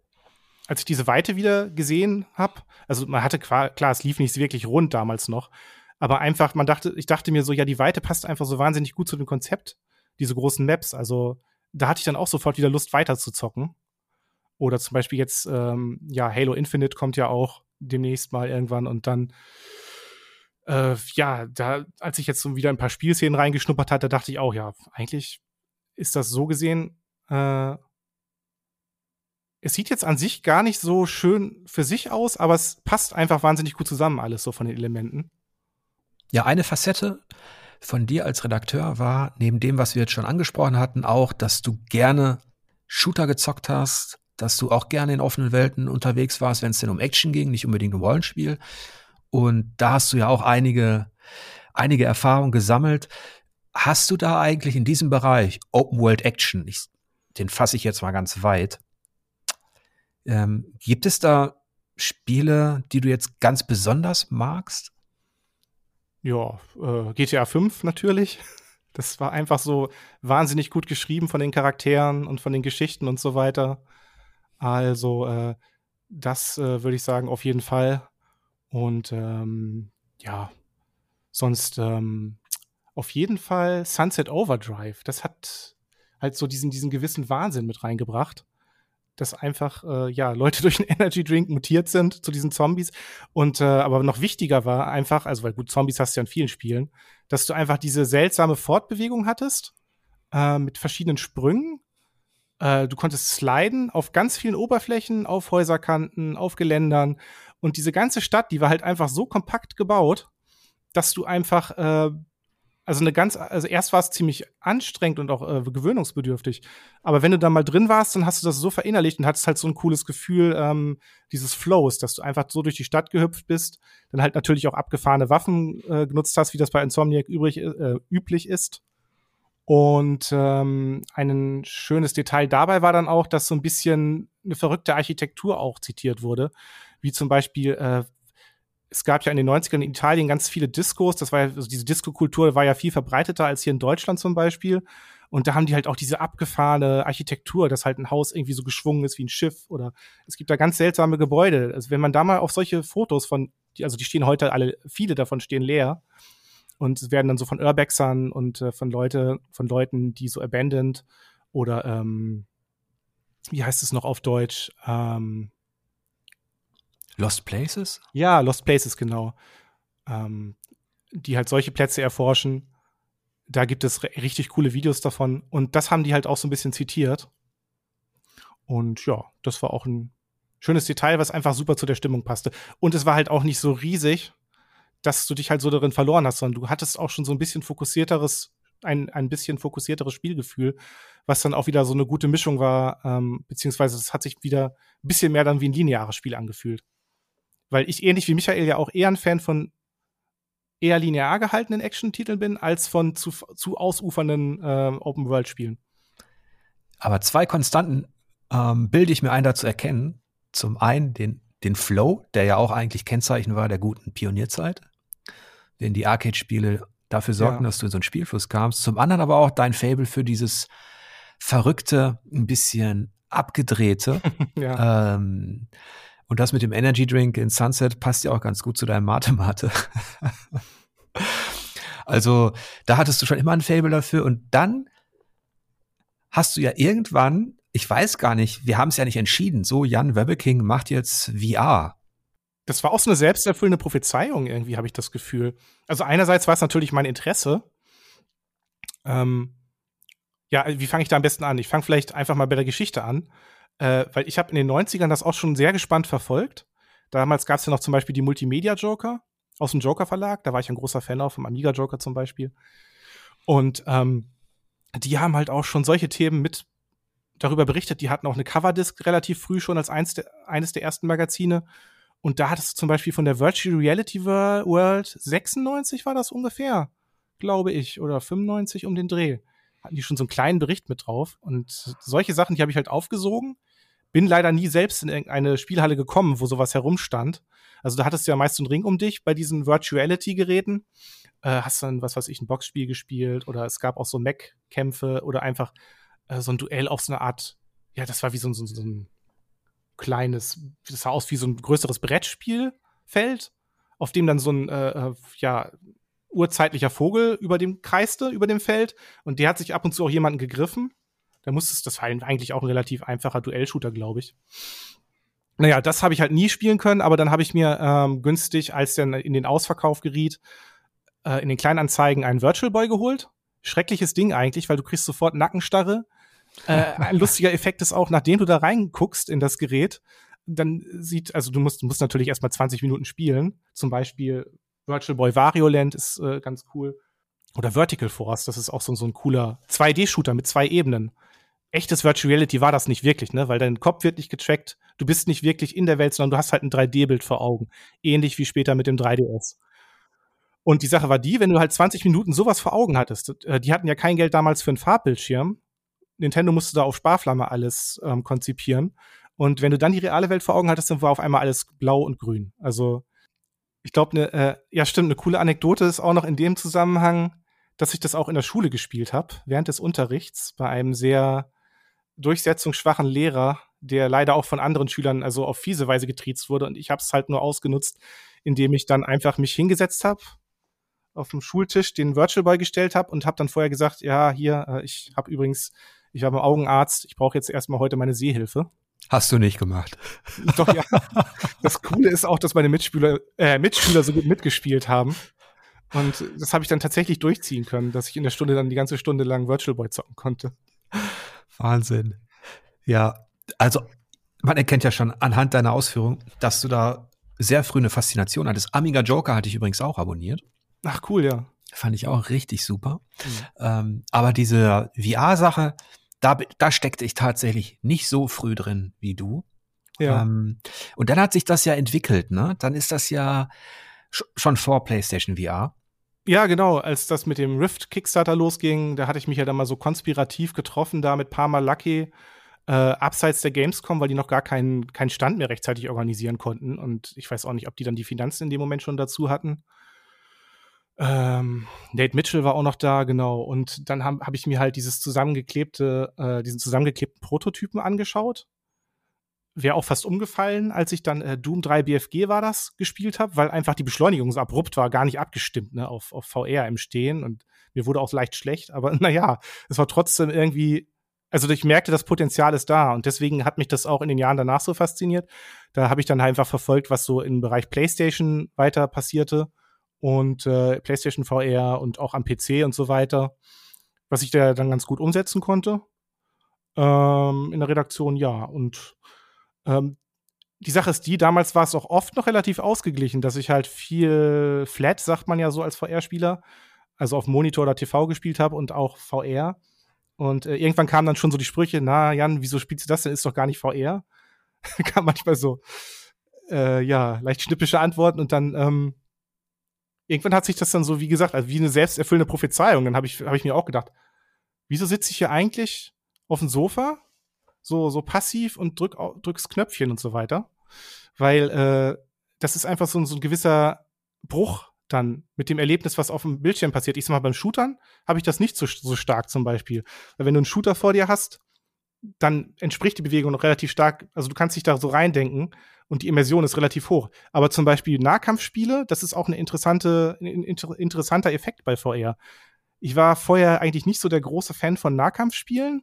als ich diese Weite wieder gesehen habe, also man hatte klar, es lief nicht wirklich rund damals noch, aber einfach, man dachte, ich dachte mir so, ja, die Weite passt einfach so wahnsinnig gut zu dem Konzept, diese großen Maps. Also da hatte ich dann auch sofort wieder Lust, weiter zu zocken. Oder zum Beispiel jetzt, ähm, ja, Halo Infinite kommt ja auch demnächst mal irgendwann und dann, äh, ja, da, als ich jetzt so wieder ein paar Spielszenen reingeschnuppert hatte, dachte ich auch, ja, eigentlich ist das so gesehen, äh, es sieht jetzt an sich gar nicht so schön für sich aus, aber es passt einfach wahnsinnig gut zusammen, alles so von den Elementen. Ja, eine Facette von dir als Redakteur war, neben dem, was wir jetzt schon angesprochen hatten, auch, dass du gerne Shooter gezockt hast, dass du auch gerne in offenen Welten unterwegs warst, wenn es denn um Action ging, nicht unbedingt um Rollenspiel. Und da hast du ja auch einige, einige Erfahrungen gesammelt. Hast du da eigentlich in diesem Bereich Open World Action, ich, den fasse ich jetzt mal ganz weit, ähm, gibt es da Spiele, die du jetzt ganz besonders magst? Ja, äh, GTA 5 natürlich. *laughs* Das war einfach so wahnsinnig gut geschrieben von den Charakteren und von den Geschichten und so weiter. Also, äh, das äh, würde ich sagen, auf jeden Fall. Und ähm, ja, sonst ähm, auf jeden Fall Sunset Overdrive. Das hat halt so diesen, diesen gewissen Wahnsinn mit reingebracht dass einfach äh, ja Leute *laughs* durch einen Energy Drink mutiert sind zu diesen Zombies und äh, aber noch wichtiger war einfach, also weil gut Zombies hast du ja in vielen Spielen, dass du einfach diese seltsame Fortbewegung hattest äh, mit verschiedenen Sprüngen. Äh, du konntest sliden auf ganz vielen Oberflächen, auf Häuserkanten, auf Geländern und diese ganze Stadt, die war halt einfach so kompakt gebaut, dass du einfach äh, also eine ganz, also erst war es ziemlich anstrengend und auch äh, gewöhnungsbedürftig. Aber wenn du da mal drin warst, dann hast du das so verinnerlicht und hattest halt so ein cooles Gefühl ähm, dieses Flows, dass du einfach so durch die Stadt gehüpft bist, dann halt natürlich auch abgefahrene Waffen äh, genutzt hast, wie das bei Insomniac übrig, äh, üblich ist. Und ähm, ein schönes Detail dabei war dann auch, dass so ein bisschen eine verrückte Architektur auch zitiert wurde, wie zum Beispiel äh, es gab ja in den 90ern in Italien ganz viele Diskos. Das war ja, also diese Disco-Kultur war ja viel verbreiteter als hier in Deutschland zum Beispiel. Und da haben die halt auch diese abgefahrene Architektur, dass halt ein Haus irgendwie so geschwungen ist wie ein Schiff oder es gibt da ganz seltsame Gebäude. Also wenn man da mal auf solche Fotos von, also die stehen heute alle, viele davon stehen leer und werden dann so von Urbexern und äh, von Leute, von Leuten, die so abandoned oder ähm, wie heißt es noch auf Deutsch? Ähm, Lost Places? Ja, Lost Places, genau. Ähm, die halt solche Plätze erforschen. Da gibt es richtig coole Videos davon. Und das haben die halt auch so ein bisschen zitiert. Und ja, das war auch ein schönes Detail, was einfach super zu der Stimmung passte. Und es war halt auch nicht so riesig, dass du dich halt so darin verloren hast, sondern du hattest auch schon so ein bisschen fokussierteres, ein, ein bisschen fokussierteres Spielgefühl, was dann auch wieder so eine gute Mischung war, ähm, beziehungsweise es hat sich wieder ein bisschen mehr dann wie ein lineares Spiel angefühlt weil ich ähnlich wie Michael ja auch eher ein Fan von eher linear gehaltenen Action-Titeln bin, als von zu, zu ausufernden äh, Open-World-Spielen. Aber zwei Konstanten ähm, bilde ich mir ein, da zu erkennen. Zum einen den, den Flow, der ja auch eigentlich Kennzeichen war der guten Pionierzeit, denn die Arcade-Spiele dafür sorgten, ja. dass du in so einen Spielfluss kamst. Zum anderen aber auch dein Fable für dieses verrückte, ein bisschen abgedrehte. *laughs* ja. ähm, und das mit dem Energy Drink in Sunset passt ja auch ganz gut zu deinem Mate-Mate. *laughs* also da hattest du schon immer ein Fable dafür und dann hast du ja irgendwann, ich weiß gar nicht, wir haben es ja nicht entschieden, so Jan Webbeking macht jetzt VR. Das war auch so eine selbsterfüllende Prophezeiung irgendwie, habe ich das Gefühl. Also einerseits war es natürlich mein Interesse. Ähm, ja, wie fange ich da am besten an? Ich fange vielleicht einfach mal bei der Geschichte an. Äh, weil ich habe in den 90ern das auch schon sehr gespannt verfolgt. Damals gab es ja noch zum Beispiel die Multimedia Joker aus dem Joker Verlag. Da war ich ein großer Fan auch vom Amiga Joker zum Beispiel. Und ähm, die haben halt auch schon solche Themen mit darüber berichtet. Die hatten auch eine Coverdisc relativ früh schon als eins der, eines der ersten Magazine. Und da hattest du zum Beispiel von der Virtual Reality World 96 war das ungefähr, glaube ich, oder 95 um den Dreh hatten die schon so einen kleinen Bericht mit drauf. Und solche Sachen, die habe ich halt aufgesogen. Bin leider nie selbst in irgendeine Spielhalle gekommen, wo sowas herumstand. Also da hattest du ja meist so einen Ring um dich bei diesen Virtuality-Geräten. Äh, hast dann, was weiß ich, ein Boxspiel gespielt oder es gab auch so Mac-Kämpfe oder einfach äh, so ein Duell auf so eine Art, ja, das war wie so, so, so ein kleines, das sah aus wie so ein größeres Brettspielfeld, auf dem dann so ein, äh, äh, ja, urzeitlicher Vogel über dem kreiste, über dem Feld. Und der hat sich ab und zu auch jemanden gegriffen. Da musstest, das war eigentlich auch ein relativ einfacher Duellshooter, glaube ich. Naja, das habe ich halt nie spielen können, aber dann habe ich mir ähm, günstig, als der in den Ausverkauf geriet, äh, in den Kleinanzeigen einen Virtual Boy geholt. Schreckliches Ding eigentlich, weil du kriegst sofort Nackenstarre. Äh, ein lustiger Effekt ist auch, nachdem du da reinguckst in das Gerät, dann sieht, also du musst, du musst natürlich erstmal 20 Minuten spielen. Zum Beispiel Virtual Boy Wario Land ist äh, ganz cool. Oder Vertical Force, das ist auch so, so ein cooler 2D-Shooter mit zwei Ebenen. Echtes Virtual Reality war das nicht wirklich, ne? Weil dein Kopf wird nicht getrackt, du bist nicht wirklich in der Welt, sondern du hast halt ein 3D-Bild vor Augen. Ähnlich wie später mit dem 3DS. Und die Sache war die, wenn du halt 20 Minuten sowas vor Augen hattest, äh, die hatten ja kein Geld damals für einen Farbbildschirm. Nintendo musste da auf Sparflamme alles ähm, konzipieren. Und wenn du dann die reale Welt vor Augen hattest, dann war auf einmal alles blau und grün. Also ich glaube, ne, äh, ja stimmt, eine coole Anekdote ist auch noch in dem Zusammenhang, dass ich das auch in der Schule gespielt habe, während des Unterrichts bei einem sehr durchsetzungsschwachen Lehrer, der leider auch von anderen Schülern also auf fiese Weise getriezt wurde. Und ich habe es halt nur ausgenutzt, indem ich dann einfach mich hingesetzt habe, auf dem Schultisch den Virtual Boy gestellt habe und habe dann vorher gesagt, ja, hier, äh, ich habe übrigens, ich war beim Augenarzt, ich brauche jetzt erstmal heute meine Sehhilfe. Hast du nicht gemacht. *laughs* Doch, ja. Das Coole ist auch, dass meine Mitspieler, äh, Mitspieler so gut mitgespielt haben. Und das habe ich dann tatsächlich durchziehen können, dass ich in der Stunde dann die ganze Stunde lang Virtual Boy zocken konnte. Wahnsinn. Ja, also man erkennt ja schon anhand deiner Ausführung, dass du da sehr früh eine Faszination hattest. Amiga Joker hatte ich übrigens auch abonniert. Ach cool, ja. Fand ich auch richtig super. Mhm. Ähm, aber diese VR-Sache, da, da steckte ich tatsächlich nicht so früh drin wie du. Ja. Ähm, und dann hat sich das ja entwickelt, ne? Dann ist das ja schon vor PlayStation VR. Ja, genau. Als das mit dem Rift Kickstarter losging, da hatte ich mich ja dann mal so konspirativ getroffen, da mit Parma Lucky, äh, abseits der Gamescom, weil die noch gar keinen keinen Stand mehr rechtzeitig organisieren konnten. Und ich weiß auch nicht, ob die dann die Finanzen in dem Moment schon dazu hatten. Ähm, Nate Mitchell war auch noch da, genau. Und dann habe hab ich mir halt dieses zusammengeklebte, äh, diesen zusammengeklebten Prototypen angeschaut. Wäre auch fast umgefallen, als ich dann äh, Doom 3 BFG war das gespielt habe, weil einfach die Beschleunigung so abrupt war, gar nicht abgestimmt, ne, auf, auf VR im Stehen. Und mir wurde auch leicht schlecht, aber *laughs* naja, es war trotzdem irgendwie also ich merkte, das Potenzial ist da und deswegen hat mich das auch in den Jahren danach so fasziniert. Da habe ich dann einfach verfolgt, was so im Bereich PlayStation weiter passierte und äh, PlayStation VR und auch am PC und so weiter, was ich da dann ganz gut umsetzen konnte. Ähm, in der Redaktion, ja. Und ähm, die Sache ist die, damals war es auch oft noch relativ ausgeglichen, dass ich halt viel Flat, sagt man ja so als VR-Spieler, also auf Monitor oder TV gespielt habe und auch VR. Und äh, irgendwann kamen dann schon so die Sprüche, na Jan, wieso spielst du das denn? Ist doch gar nicht VR. *laughs* Kam manchmal so, äh, ja, leicht schnippische Antworten und dann ähm, irgendwann hat sich das dann so, wie gesagt, also wie eine selbsterfüllende Prophezeiung. Dann habe ich, hab ich mir auch gedacht, wieso sitze ich hier eigentlich auf dem Sofa, so, so passiv und drück, drück's Knöpfchen und so weiter? Weil äh, das ist einfach so, so ein gewisser Bruch dann mit dem Erlebnis, was auf dem Bildschirm passiert. Ich sag mal, beim Shootern habe ich das nicht so, so stark zum Beispiel. Weil wenn du einen Shooter vor dir hast, dann entspricht die Bewegung noch relativ stark, also du kannst dich da so reindenken und die Immersion ist relativ hoch. Aber zum Beispiel Nahkampfspiele, das ist auch eine interessante, ein inter, interessanter Effekt bei VR. Ich war vorher eigentlich nicht so der große Fan von Nahkampfspielen.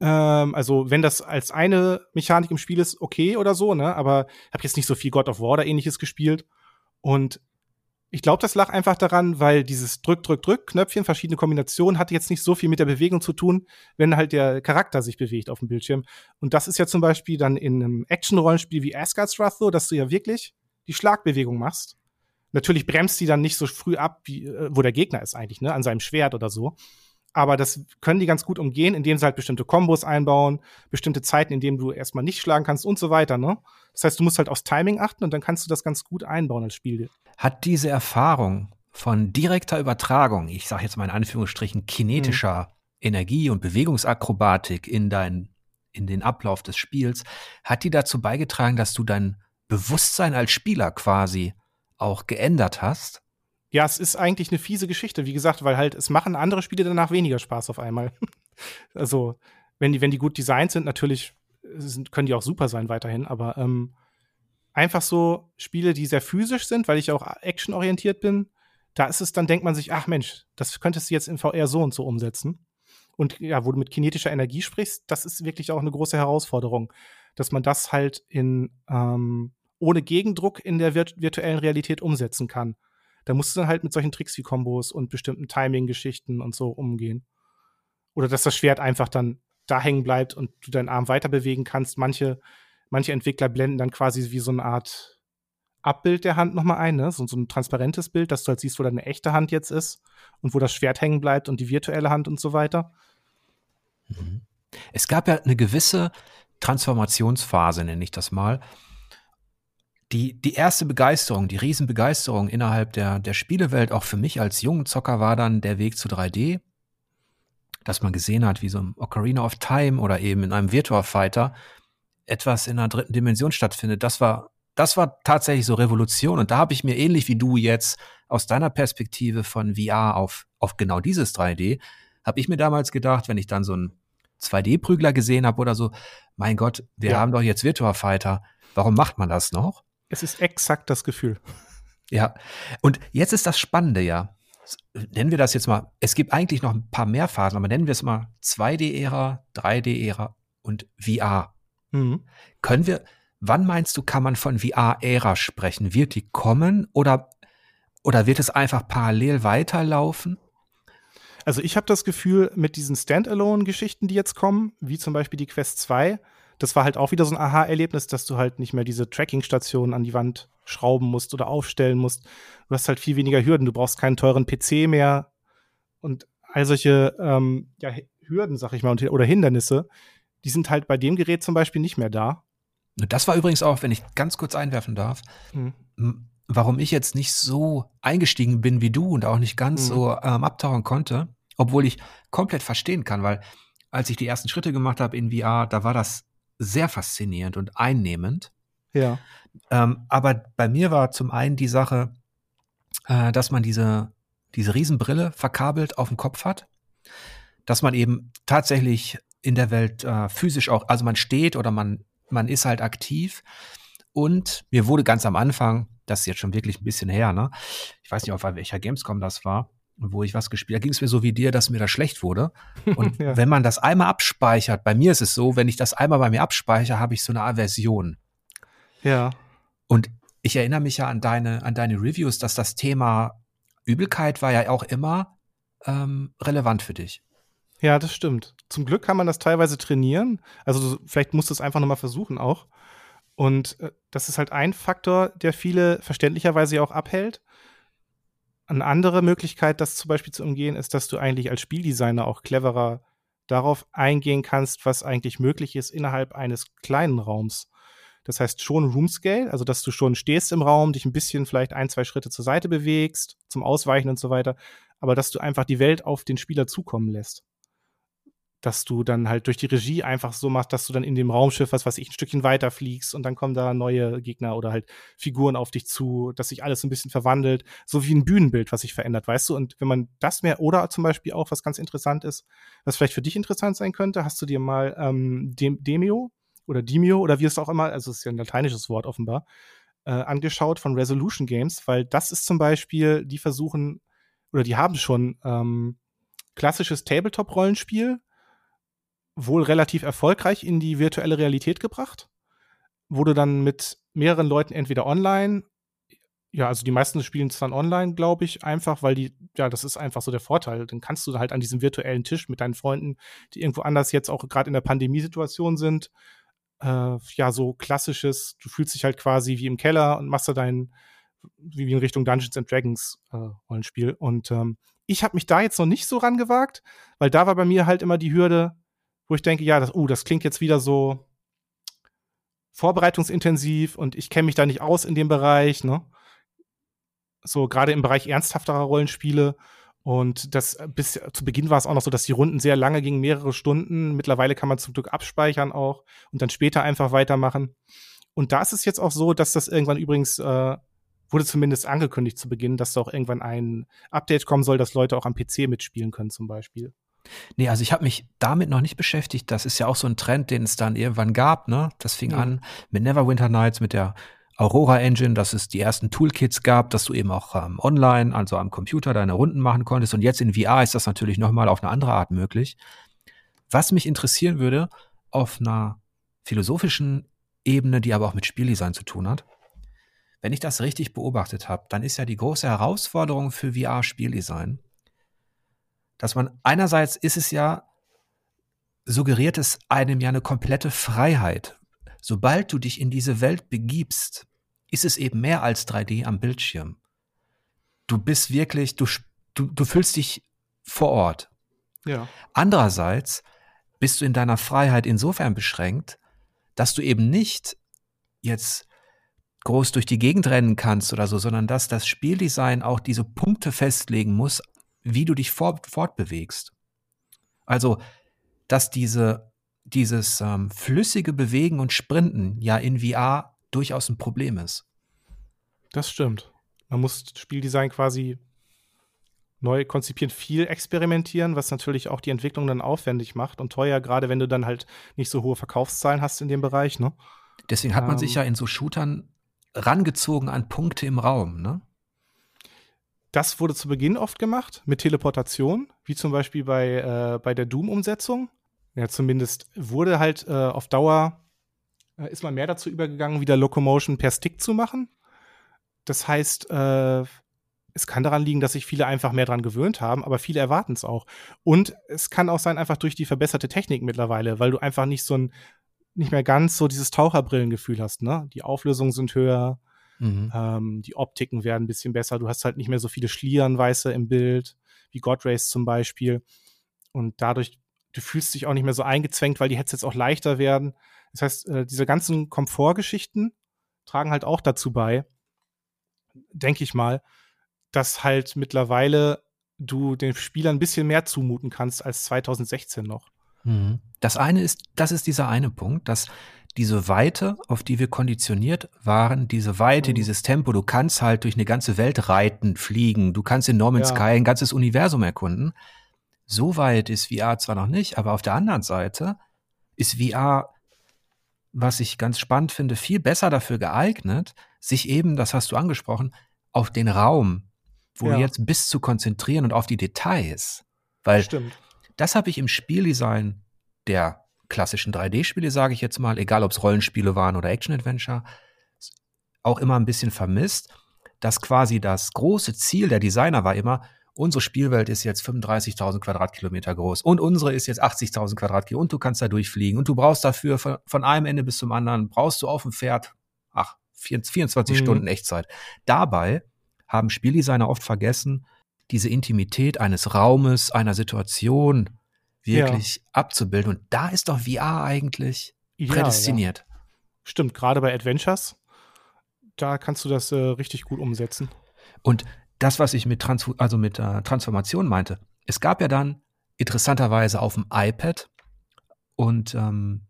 Ähm, also, wenn das als eine Mechanik im Spiel ist, okay oder so, ne? Aber habe jetzt nicht so viel God of War oder ähnliches gespielt. Und ich glaube, das lag einfach daran, weil dieses Drück, Drück, Drück, Knöpfchen, verschiedene Kombinationen, hatte jetzt nicht so viel mit der Bewegung zu tun, wenn halt der Charakter sich bewegt auf dem Bildschirm. Und das ist ja zum Beispiel dann in einem Action-Rollenspiel wie Asgard's Wrath so, dass du ja wirklich die Schlagbewegung machst. Natürlich bremst die dann nicht so früh ab, wie, äh, wo der Gegner ist eigentlich, ne, an seinem Schwert oder so. Aber das können die ganz gut umgehen, indem sie halt bestimmte Kombos einbauen, bestimmte Zeiten, in denen du erstmal nicht schlagen kannst und so weiter, ne? Das heißt, du musst halt aufs Timing achten und dann kannst du das ganz gut einbauen als Spiel. Hat diese Erfahrung von direkter Übertragung, ich sage jetzt mal in Anführungsstrichen kinetischer mhm. Energie und Bewegungsakrobatik in dein in den Ablauf des Spiels, hat die dazu beigetragen, dass du dein Bewusstsein als Spieler quasi auch geändert hast? Ja, es ist eigentlich eine fiese Geschichte, wie gesagt, weil halt es machen andere Spiele danach weniger Spaß auf einmal. *laughs* also, wenn die, wenn die gut designt sind, natürlich sind, können die auch super sein weiterhin, aber ähm, einfach so Spiele, die sehr physisch sind, weil ich auch actionorientiert bin, da ist es, dann denkt man sich, ach Mensch, das könntest du jetzt in VR so und so umsetzen. Und ja, wo du mit kinetischer Energie sprichst, das ist wirklich auch eine große Herausforderung, dass man das halt in ähm, ohne Gegendruck in der virt virtuellen Realität umsetzen kann. Da musst du dann halt mit solchen Tricks wie Kombos und bestimmten Timing-Geschichten und so umgehen. Oder dass das Schwert einfach dann da hängen bleibt und du deinen Arm weiter bewegen kannst. Manche, manche Entwickler blenden dann quasi wie so eine Art Abbild der Hand nochmal ein, ne? so, so ein transparentes Bild, dass du halt siehst, wo deine echte Hand jetzt ist und wo das Schwert hängen bleibt und die virtuelle Hand und so weiter. Mhm. Es gab ja eine gewisse Transformationsphase, nenne ich das mal. Die, die erste Begeisterung, die Riesenbegeisterung innerhalb der, der Spielewelt, auch für mich als jungen Zocker, war dann der Weg zu 3D. Dass man gesehen hat, wie so ein Ocarina of Time oder eben in einem Virtua Fighter etwas in einer dritten Dimension stattfindet. Das war, das war tatsächlich so Revolution. Und da habe ich mir ähnlich wie du jetzt aus deiner Perspektive von VR auf, auf genau dieses 3D habe ich mir damals gedacht, wenn ich dann so einen 2D-Prügler gesehen habe oder so, mein Gott, wir ja. haben doch jetzt Virtua Fighter. Warum macht man das noch? Es ist exakt das Gefühl. Ja, und jetzt ist das Spannende ja. Nennen wir das jetzt mal, es gibt eigentlich noch ein paar mehr Phasen, aber nennen wir es mal 2D-Ära, 3D-Ära und VR. Mhm. Können wir, wann meinst du, kann man von VR-Ära sprechen? Wird die kommen oder, oder wird es einfach parallel weiterlaufen? Also ich habe das Gefühl, mit diesen Standalone-Geschichten, die jetzt kommen, wie zum Beispiel die Quest 2, das war halt auch wieder so ein Aha-Erlebnis, dass du halt nicht mehr diese Tracking-Stationen an die Wand schrauben musst oder aufstellen musst. Du hast halt viel weniger Hürden. Du brauchst keinen teuren PC mehr und all solche ähm, ja, Hürden, sag ich mal, oder Hindernisse, die sind halt bei dem Gerät zum Beispiel nicht mehr da. Das war übrigens auch, wenn ich ganz kurz einwerfen darf, mhm. warum ich jetzt nicht so eingestiegen bin wie du und auch nicht ganz mhm. so ähm, abtauchen konnte. Obwohl ich komplett verstehen kann, weil als ich die ersten Schritte gemacht habe in VR, da war das sehr faszinierend und einnehmend. Ja. Ähm, aber bei mir war zum einen die Sache, äh, dass man diese, diese Riesenbrille verkabelt auf dem Kopf hat, dass man eben tatsächlich in der Welt äh, physisch auch, also man steht oder man, man ist halt aktiv. Und mir wurde ganz am Anfang, das ist jetzt schon wirklich ein bisschen her, ne? Ich weiß nicht, auf welcher Gamescom das war, wo ich was gespielt habe, ging es mir so wie dir, dass mir das schlecht wurde. Und *laughs* ja. wenn man das einmal abspeichert, bei mir ist es so, wenn ich das einmal bei mir abspeichere, habe ich so eine Aversion. Ja. Und ich erinnere mich ja an deine, an deine Reviews, dass das Thema Übelkeit war ja auch immer ähm, relevant für dich. Ja, das stimmt. Zum Glück kann man das teilweise trainieren. Also vielleicht musst du es einfach nochmal versuchen auch. Und äh, das ist halt ein Faktor, der viele verständlicherweise ja auch abhält. Eine andere Möglichkeit, das zum Beispiel zu umgehen, ist, dass du eigentlich als Spieldesigner auch cleverer darauf eingehen kannst, was eigentlich möglich ist innerhalb eines kleinen Raums. Das heißt schon Room Scale, also dass du schon stehst im Raum, dich ein bisschen vielleicht ein, zwei Schritte zur Seite bewegst, zum Ausweichen und so weiter, aber dass du einfach die Welt auf den Spieler zukommen lässt dass du dann halt durch die Regie einfach so machst, dass du dann in dem Raumschiff, was weiß ich, ein Stückchen weiter fliegst und dann kommen da neue Gegner oder halt Figuren auf dich zu, dass sich alles ein bisschen verwandelt, so wie ein Bühnenbild, was sich verändert, weißt du? Und wenn man das mehr, oder zum Beispiel auch, was ganz interessant ist, was vielleicht für dich interessant sein könnte, hast du dir mal ähm, Dem Demio oder Demio oder wie es auch immer, also es ist ja ein lateinisches Wort offenbar, äh, angeschaut von Resolution Games, weil das ist zum Beispiel, die versuchen, oder die haben schon ähm, klassisches Tabletop-Rollenspiel wohl relativ erfolgreich in die virtuelle Realität gebracht. Wurde dann mit mehreren Leuten entweder online, ja, also die meisten spielen es dann online, glaube ich, einfach, weil die, ja, das ist einfach so der Vorteil. Dann kannst du halt an diesem virtuellen Tisch mit deinen Freunden, die irgendwo anders jetzt auch gerade in der Pandemiesituation sind, äh, ja, so klassisches, du fühlst dich halt quasi wie im Keller und machst da dein, wie in Richtung Dungeons and Dragons äh, Rollenspiel. Und ähm, ich habe mich da jetzt noch nicht so rangewagt, weil da war bei mir halt immer die Hürde, wo ich denke, ja, das, uh, das klingt jetzt wieder so vorbereitungsintensiv und ich kenne mich da nicht aus in dem Bereich, ne? So gerade im Bereich ernsthafterer Rollenspiele. Und das bis zu Beginn war es auch noch so, dass die Runden sehr lange gingen, mehrere Stunden. Mittlerweile kann man zum Glück abspeichern auch und dann später einfach weitermachen. Und da ist es jetzt auch so, dass das irgendwann übrigens äh, wurde zumindest angekündigt zu Beginn, dass da auch irgendwann ein Update kommen soll, dass Leute auch am PC mitspielen können zum Beispiel. Nee, also ich habe mich damit noch nicht beschäftigt. Das ist ja auch so ein Trend, den es dann irgendwann gab. Ne? Das fing mhm. an mit Neverwinter Nights, mit der Aurora Engine, dass es die ersten Toolkits gab, dass du eben auch ähm, online, also am Computer, deine Runden machen konntest. Und jetzt in VR ist das natürlich nochmal auf eine andere Art möglich. Was mich interessieren würde, auf einer philosophischen Ebene, die aber auch mit Spieldesign zu tun hat, wenn ich das richtig beobachtet habe, dann ist ja die große Herausforderung für VR-Spieldesign, dass man einerseits ist es ja, suggeriert es einem ja eine komplette Freiheit, sobald du dich in diese Welt begibst, ist es eben mehr als 3D am Bildschirm. Du bist wirklich, du, du, du fühlst dich vor Ort. Ja. Andererseits bist du in deiner Freiheit insofern beschränkt, dass du eben nicht jetzt groß durch die Gegend rennen kannst oder so, sondern dass das Spieldesign auch diese Punkte festlegen muss, wie du dich fort, fortbewegst. Also, dass diese dieses ähm, flüssige Bewegen und Sprinten ja in VR durchaus ein Problem ist. Das stimmt. Man muss Spieldesign quasi neu konzipieren, viel experimentieren, was natürlich auch die Entwicklung dann aufwendig macht und teuer, gerade wenn du dann halt nicht so hohe Verkaufszahlen hast in dem Bereich, ne? Deswegen hat man ähm, sich ja in so Shootern rangezogen an Punkte im Raum, ne? Das wurde zu Beginn oft gemacht mit Teleportation, wie zum Beispiel bei, äh, bei der Doom-Umsetzung. Ja, zumindest wurde halt äh, auf Dauer, äh, ist man mehr dazu übergegangen, wieder Locomotion per Stick zu machen. Das heißt, äh, es kann daran liegen, dass sich viele einfach mehr dran gewöhnt haben, aber viele erwarten es auch. Und es kann auch sein, einfach durch die verbesserte Technik mittlerweile, weil du einfach nicht so ein, nicht mehr ganz so dieses Taucherbrillengefühl hast, ne? Die Auflösungen sind höher, mhm. ähm, die Optiken werden ein bisschen besser, du hast halt nicht mehr so viele Schlieren, weiße im Bild, wie God zum Beispiel. Und dadurch du fühlst dich auch nicht mehr so eingezwängt, weil die Headsets auch leichter werden. Das heißt, äh, diese ganzen Komfortgeschichten tragen halt auch dazu bei, denke ich mal, dass halt mittlerweile du den Spielern ein bisschen mehr zumuten kannst als 2016 noch. Mhm. Das eine ist, das ist dieser eine Punkt, dass diese Weite, auf die wir konditioniert waren, diese Weite, mhm. dieses Tempo, du kannst halt durch eine ganze Welt reiten, fliegen, du kannst in Norman ja. Sky ein ganzes Universum erkunden. So weit ist VR zwar noch nicht, aber auf der anderen Seite ist VR, was ich ganz spannend finde, viel besser dafür geeignet, sich eben, das hast du angesprochen, auf den Raum, wo ja. jetzt bist zu konzentrieren und auf die Details. Weil Stimmt. Das habe ich im Spieldesign der klassischen 3D-Spiele, sage ich jetzt mal, egal ob es Rollenspiele waren oder Action-Adventure, auch immer ein bisschen vermisst, dass quasi das große Ziel der Designer war immer, unsere Spielwelt ist jetzt 35.000 Quadratkilometer groß und unsere ist jetzt 80.000 Quadratkilometer und du kannst da durchfliegen und du brauchst dafür von, von einem Ende bis zum anderen, brauchst du auf dem Pferd, ach, 24 mhm. Stunden Echtzeit. Dabei haben Spieldesigner oft vergessen, diese Intimität eines Raumes, einer Situation wirklich ja. abzubilden. Und da ist doch VR eigentlich ja, prädestiniert. Ja. Stimmt, gerade bei Adventures, da kannst du das äh, richtig gut umsetzen. Und das, was ich mit, Trans also mit äh, Transformation meinte, es gab ja dann interessanterweise auf dem iPad und ähm,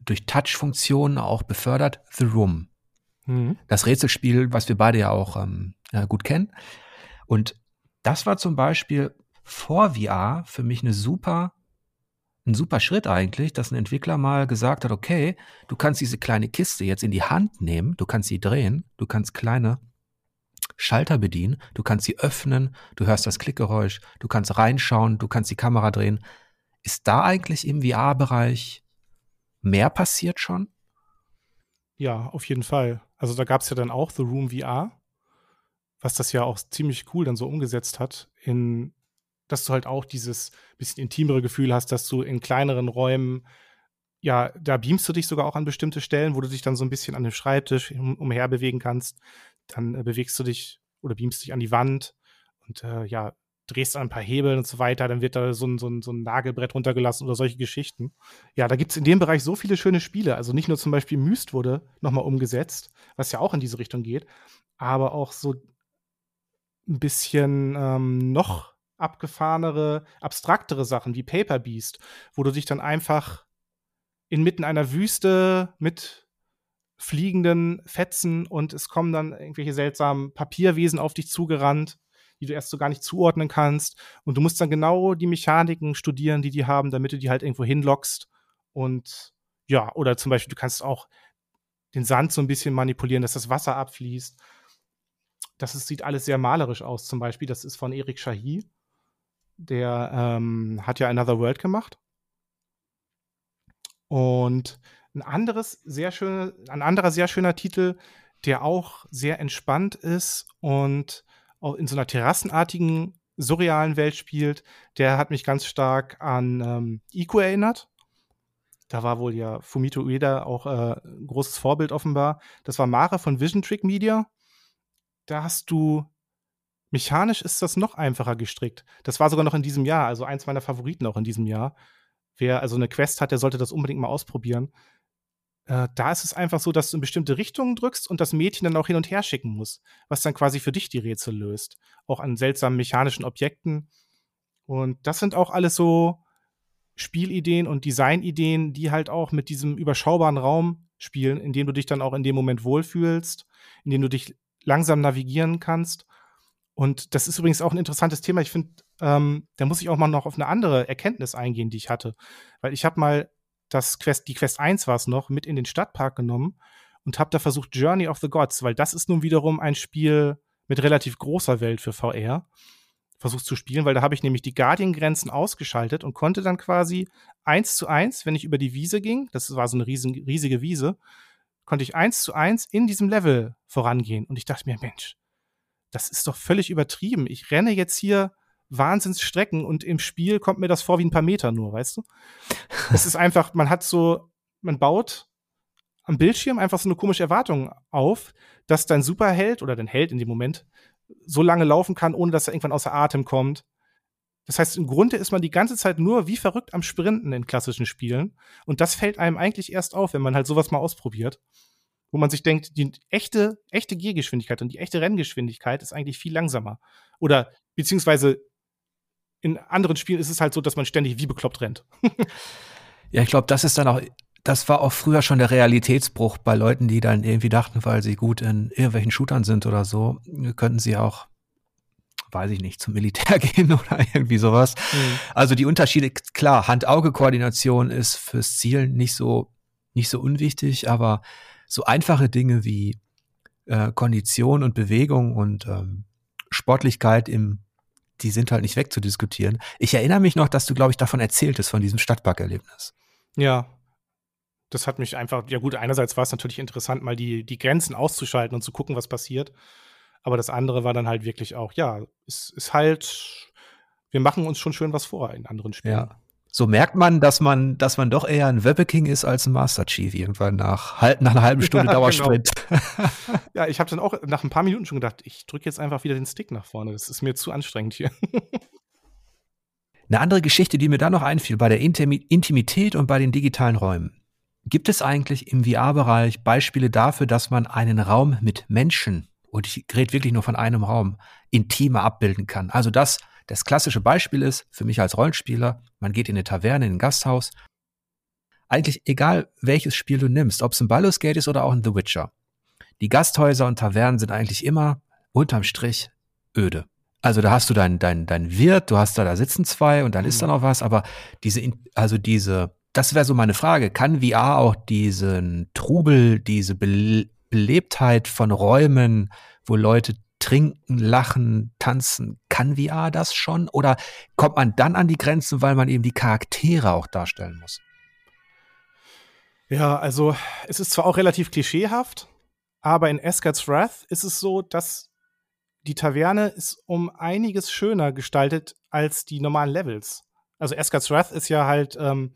durch Touch-Funktionen auch befördert The Room. Mhm. Das Rätselspiel, was wir beide ja auch ähm, gut kennen. Und das war zum Beispiel vor VR für mich eine super, ein super Schritt eigentlich, dass ein Entwickler mal gesagt hat, okay, du kannst diese kleine Kiste jetzt in die Hand nehmen, du kannst sie drehen, du kannst kleine Schalter bedienen, du kannst sie öffnen, du hörst das Klickgeräusch, du kannst reinschauen, du kannst die Kamera drehen. Ist da eigentlich im VR-Bereich mehr passiert schon? Ja, auf jeden Fall. Also da gab es ja dann auch The Room VR, was das ja auch ziemlich cool dann so umgesetzt hat, in dass du halt auch dieses bisschen intimere Gefühl hast, dass du in kleineren Räumen ja, da beamst du dich sogar auch an bestimmte Stellen, wo du dich dann so ein bisschen an dem Schreibtisch um, umher bewegen kannst dann äh, bewegst du dich oder beamst dich an die Wand und äh, ja, drehst an ein paar Hebel und so weiter, dann wird da so ein, so ein, so ein Nagelbrett runtergelassen oder solche Geschichten. Ja, da gibt es in dem Bereich so viele schöne Spiele. Also nicht nur zum Beispiel Myst wurde nochmal umgesetzt, was ja auch in diese Richtung geht, aber auch so ein bisschen ähm, noch abgefahrenere, abstraktere Sachen wie Paper Beast, wo du dich dann einfach inmitten einer Wüste mit fliegenden Fetzen und es kommen dann irgendwelche seltsamen Papierwesen auf dich zugerannt, die du erst so gar nicht zuordnen kannst. Und du musst dann genau die Mechaniken studieren, die die haben, damit du die halt irgendwo hinlockst. Und ja, oder zum Beispiel, du kannst auch den Sand so ein bisschen manipulieren, dass das Wasser abfließt. Das ist, sieht alles sehr malerisch aus, zum Beispiel. Das ist von Erik Shahi. Der ähm, hat ja Another World gemacht. Und ein anderes sehr schöne, ein anderer sehr schöner Titel, der auch sehr entspannt ist und auch in so einer terrassenartigen, surrealen Welt spielt, der hat mich ganz stark an ähm, Ico erinnert. Da war wohl ja Fumito Ueda auch äh, ein großes Vorbild offenbar. Das war Mare von Vision Trick Media. Da hast du mechanisch ist das noch einfacher gestrickt. Das war sogar noch in diesem Jahr, also eins meiner Favoriten auch in diesem Jahr. Wer also eine Quest hat, der sollte das unbedingt mal ausprobieren. Äh, da ist es einfach so, dass du in bestimmte Richtungen drückst und das Mädchen dann auch hin und her schicken muss, was dann quasi für dich die Rätsel löst. Auch an seltsamen mechanischen Objekten. Und das sind auch alles so Spielideen und Designideen, die halt auch mit diesem überschaubaren Raum spielen, in dem du dich dann auch in dem Moment wohlfühlst, in dem du dich langsam navigieren kannst. Und das ist übrigens auch ein interessantes Thema. Ich finde, ähm, da muss ich auch mal noch auf eine andere Erkenntnis eingehen, die ich hatte. Weil ich habe mal das Quest, die Quest 1 war es noch, mit in den Stadtpark genommen und habe da versucht Journey of the Gods, weil das ist nun wiederum ein Spiel mit relativ großer Welt für VR, versucht zu spielen, weil da habe ich nämlich die Guardian-Grenzen ausgeschaltet und konnte dann quasi eins zu eins, wenn ich über die Wiese ging, das war so eine riesen, riesige Wiese, konnte ich eins zu eins in diesem Level vorangehen. Und ich dachte mir, Mensch, das ist doch völlig übertrieben. Ich renne jetzt hier Wahnsinnsstrecken und im Spiel kommt mir das vor wie ein paar Meter nur, weißt du? *laughs* es ist einfach, man hat so, man baut am Bildschirm einfach so eine komische Erwartung auf, dass dein Superheld oder dein Held in dem Moment so lange laufen kann, ohne dass er irgendwann außer Atem kommt. Das heißt, im Grunde ist man die ganze Zeit nur wie verrückt am Sprinten in klassischen Spielen. Und das fällt einem eigentlich erst auf, wenn man halt sowas mal ausprobiert. Wo man sich denkt, die echte, echte Gehgeschwindigkeit und die echte Renngeschwindigkeit ist eigentlich viel langsamer. Oder beziehungsweise in anderen Spielen ist es halt so, dass man ständig wie bekloppt rennt. ja, ich glaube, das ist dann auch, das war auch früher schon der Realitätsbruch bei Leuten, die dann irgendwie dachten, weil sie gut in irgendwelchen Shootern sind oder so, könnten sie auch weiß ich nicht, zum Militär *laughs* gehen oder irgendwie sowas. Mhm. Also die Unterschiede, klar, Hand-Auge-Koordination ist fürs Zielen nicht so, nicht so unwichtig, aber so einfache Dinge wie äh, Kondition und Bewegung und ähm, Sportlichkeit im die sind halt nicht wegzudiskutieren. Ich erinnere mich noch, dass du, glaube ich, davon erzähltest, von diesem Stadtparkerlebnis. Ja. Das hat mich einfach, ja gut, einerseits war es natürlich interessant, mal die, die Grenzen auszuschalten und zu gucken, was passiert. Aber das andere war dann halt wirklich auch, ja, es ist halt, wir machen uns schon schön was vor in anderen Spielen. Ja so merkt man, dass man, dass man doch eher ein Webbe-King ist als ein Master Chief irgendwann nach, nach einer halben *laughs* Stunde ja, Dauersprint. Genau. *laughs* ja, ich habe dann auch nach ein paar Minuten schon gedacht, ich drücke jetzt einfach wieder den Stick nach vorne. Das ist mir zu anstrengend hier. *laughs* Eine andere Geschichte, die mir da noch einfiel, bei der Intimität und bei den digitalen Räumen. Gibt es eigentlich im VR-Bereich Beispiele dafür, dass man einen Raum mit Menschen, und ich rede wirklich nur von einem Raum, intimer abbilden kann? Also das, das klassische Beispiel ist, für mich als Rollenspieler, man geht in eine Taverne, in ein Gasthaus. Eigentlich egal, welches Spiel du nimmst, ob es ein Baldur's Gate ist oder auch ein The Witcher. Die Gasthäuser und Tavernen sind eigentlich immer unterm Strich öde. Also da hast du dein, dein, dein Wirt, du hast da, da sitzen zwei und dann mhm. ist da noch was, aber diese, also diese, das wäre so meine Frage, kann VR auch diesen Trubel, diese Belebtheit von Räumen, wo Leute trinken, lachen, tanzen. Kann VR das schon? Oder kommt man dann an die Grenzen, weil man eben die Charaktere auch darstellen muss? Ja, also es ist zwar auch relativ klischeehaft, aber in Asgard's Wrath ist es so, dass die Taverne ist um einiges schöner gestaltet als die normalen Levels. Also Asgard's Wrath ist ja halt ähm,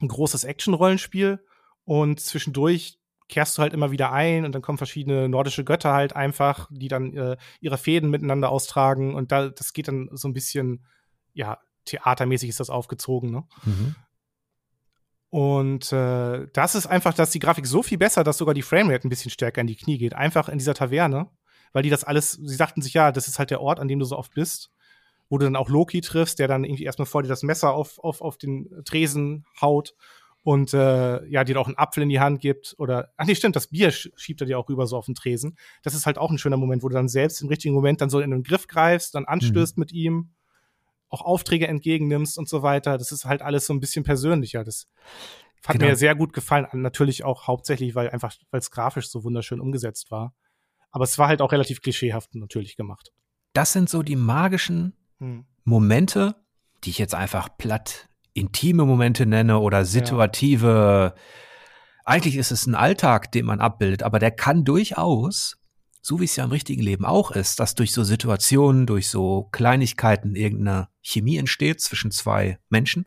ein großes Action-Rollenspiel und zwischendurch kehrst du halt immer wieder ein und dann kommen verschiedene nordische Götter halt einfach, die dann äh, ihre Fäden miteinander austragen und da, das geht dann so ein bisschen, ja, theatermäßig ist das aufgezogen, ne? Mhm. Und äh, das ist einfach, dass die Grafik so viel besser, dass sogar die Framerate ein bisschen stärker in die Knie geht. Einfach in dieser Taverne weil die das alles, sie sagten sich, ja, das ist halt der Ort, an dem du so oft bist, wo du dann auch Loki triffst, der dann irgendwie erstmal vor dir das Messer auf, auf, auf den Tresen haut und äh, ja, dir auch einen Apfel in die Hand gibt oder ach nee, stimmt, das Bier schiebt er dir auch rüber so auf den Tresen. Das ist halt auch ein schöner Moment, wo du dann selbst im richtigen Moment dann so in den Griff greifst, dann anstößt mhm. mit ihm, auch Aufträge entgegennimmst und so weiter. Das ist halt alles so ein bisschen persönlicher. Das hat genau. mir sehr gut gefallen. Natürlich auch hauptsächlich, weil einfach, weil es grafisch so wunderschön umgesetzt war. Aber es war halt auch relativ klischeehaft natürlich gemacht. Das sind so die magischen hm. Momente, die ich jetzt einfach platt intime Momente nenne oder situative. Ja. Eigentlich ist es ein Alltag, den man abbildet, aber der kann durchaus, so wie es ja im richtigen Leben auch ist, dass durch so Situationen, durch so Kleinigkeiten irgendeine Chemie entsteht zwischen zwei Menschen.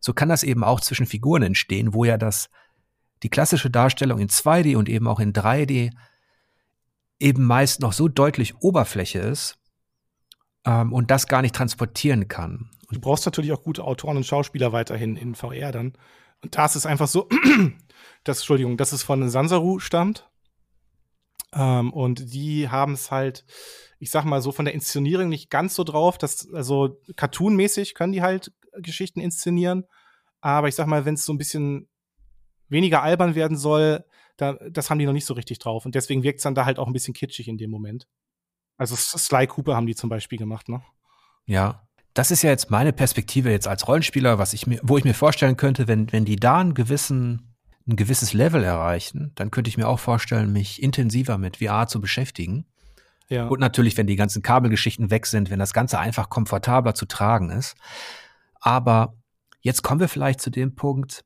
So kann das eben auch zwischen Figuren entstehen, wo ja das, die klassische Darstellung in 2D und eben auch in 3D eben meist noch so deutlich Oberfläche ist ähm, und das gar nicht transportieren kann. Du brauchst natürlich auch gute Autoren und Schauspieler weiterhin in VR dann. Und da ist es einfach so, *clears throat* dass, Entschuldigung, dass es von Sansaru stammt. Ähm, und die haben es halt, ich sag mal so, von der Inszenierung nicht ganz so drauf, dass, also cartoonmäßig können die halt Geschichten inszenieren. Aber ich sag mal, wenn es so ein bisschen weniger albern werden soll, da, das haben die noch nicht so richtig drauf. Und deswegen wirkt es dann da halt auch ein bisschen kitschig in dem Moment. Also Sly Cooper haben die zum Beispiel gemacht, ne? Ja, das ist ja jetzt meine Perspektive jetzt als Rollenspieler, was ich mir, wo ich mir vorstellen könnte, wenn, wenn die da einen gewissen, ein gewisses Level erreichen, dann könnte ich mir auch vorstellen, mich intensiver mit VR zu beschäftigen. Ja. Und natürlich, wenn die ganzen Kabelgeschichten weg sind, wenn das Ganze einfach komfortabler zu tragen ist. Aber jetzt kommen wir vielleicht zu dem Punkt,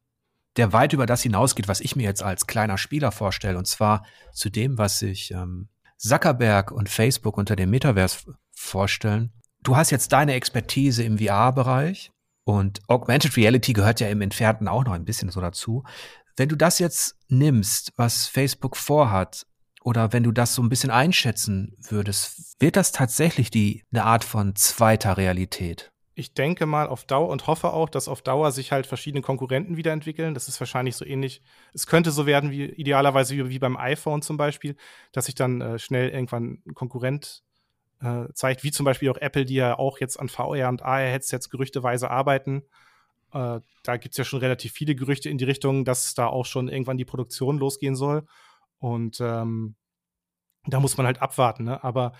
der weit über das hinausgeht, was ich mir jetzt als kleiner Spieler vorstelle, und zwar zu dem, was sich ähm, Zuckerberg und Facebook unter dem Metaverse vorstellen, du hast jetzt deine Expertise im VR-Bereich und Augmented Reality gehört ja im Entfernten auch noch ein bisschen so dazu. Wenn du das jetzt nimmst, was Facebook vorhat, oder wenn du das so ein bisschen einschätzen würdest, wird das tatsächlich die eine Art von zweiter Realität? Ich denke mal auf Dauer und hoffe auch, dass auf Dauer sich halt verschiedene Konkurrenten wiederentwickeln. Das ist wahrscheinlich so ähnlich. Es könnte so werden wie idealerweise wie, wie beim iPhone zum Beispiel, dass sich dann äh, schnell irgendwann ein Konkurrent äh, zeigt, wie zum Beispiel auch Apple, die ja auch jetzt an VR und AR-Headsets gerüchteweise arbeiten. Äh, da gibt es ja schon relativ viele Gerüchte in die Richtung, dass da auch schon irgendwann die Produktion losgehen soll. Und ähm, da muss man halt abwarten. Ne? Aber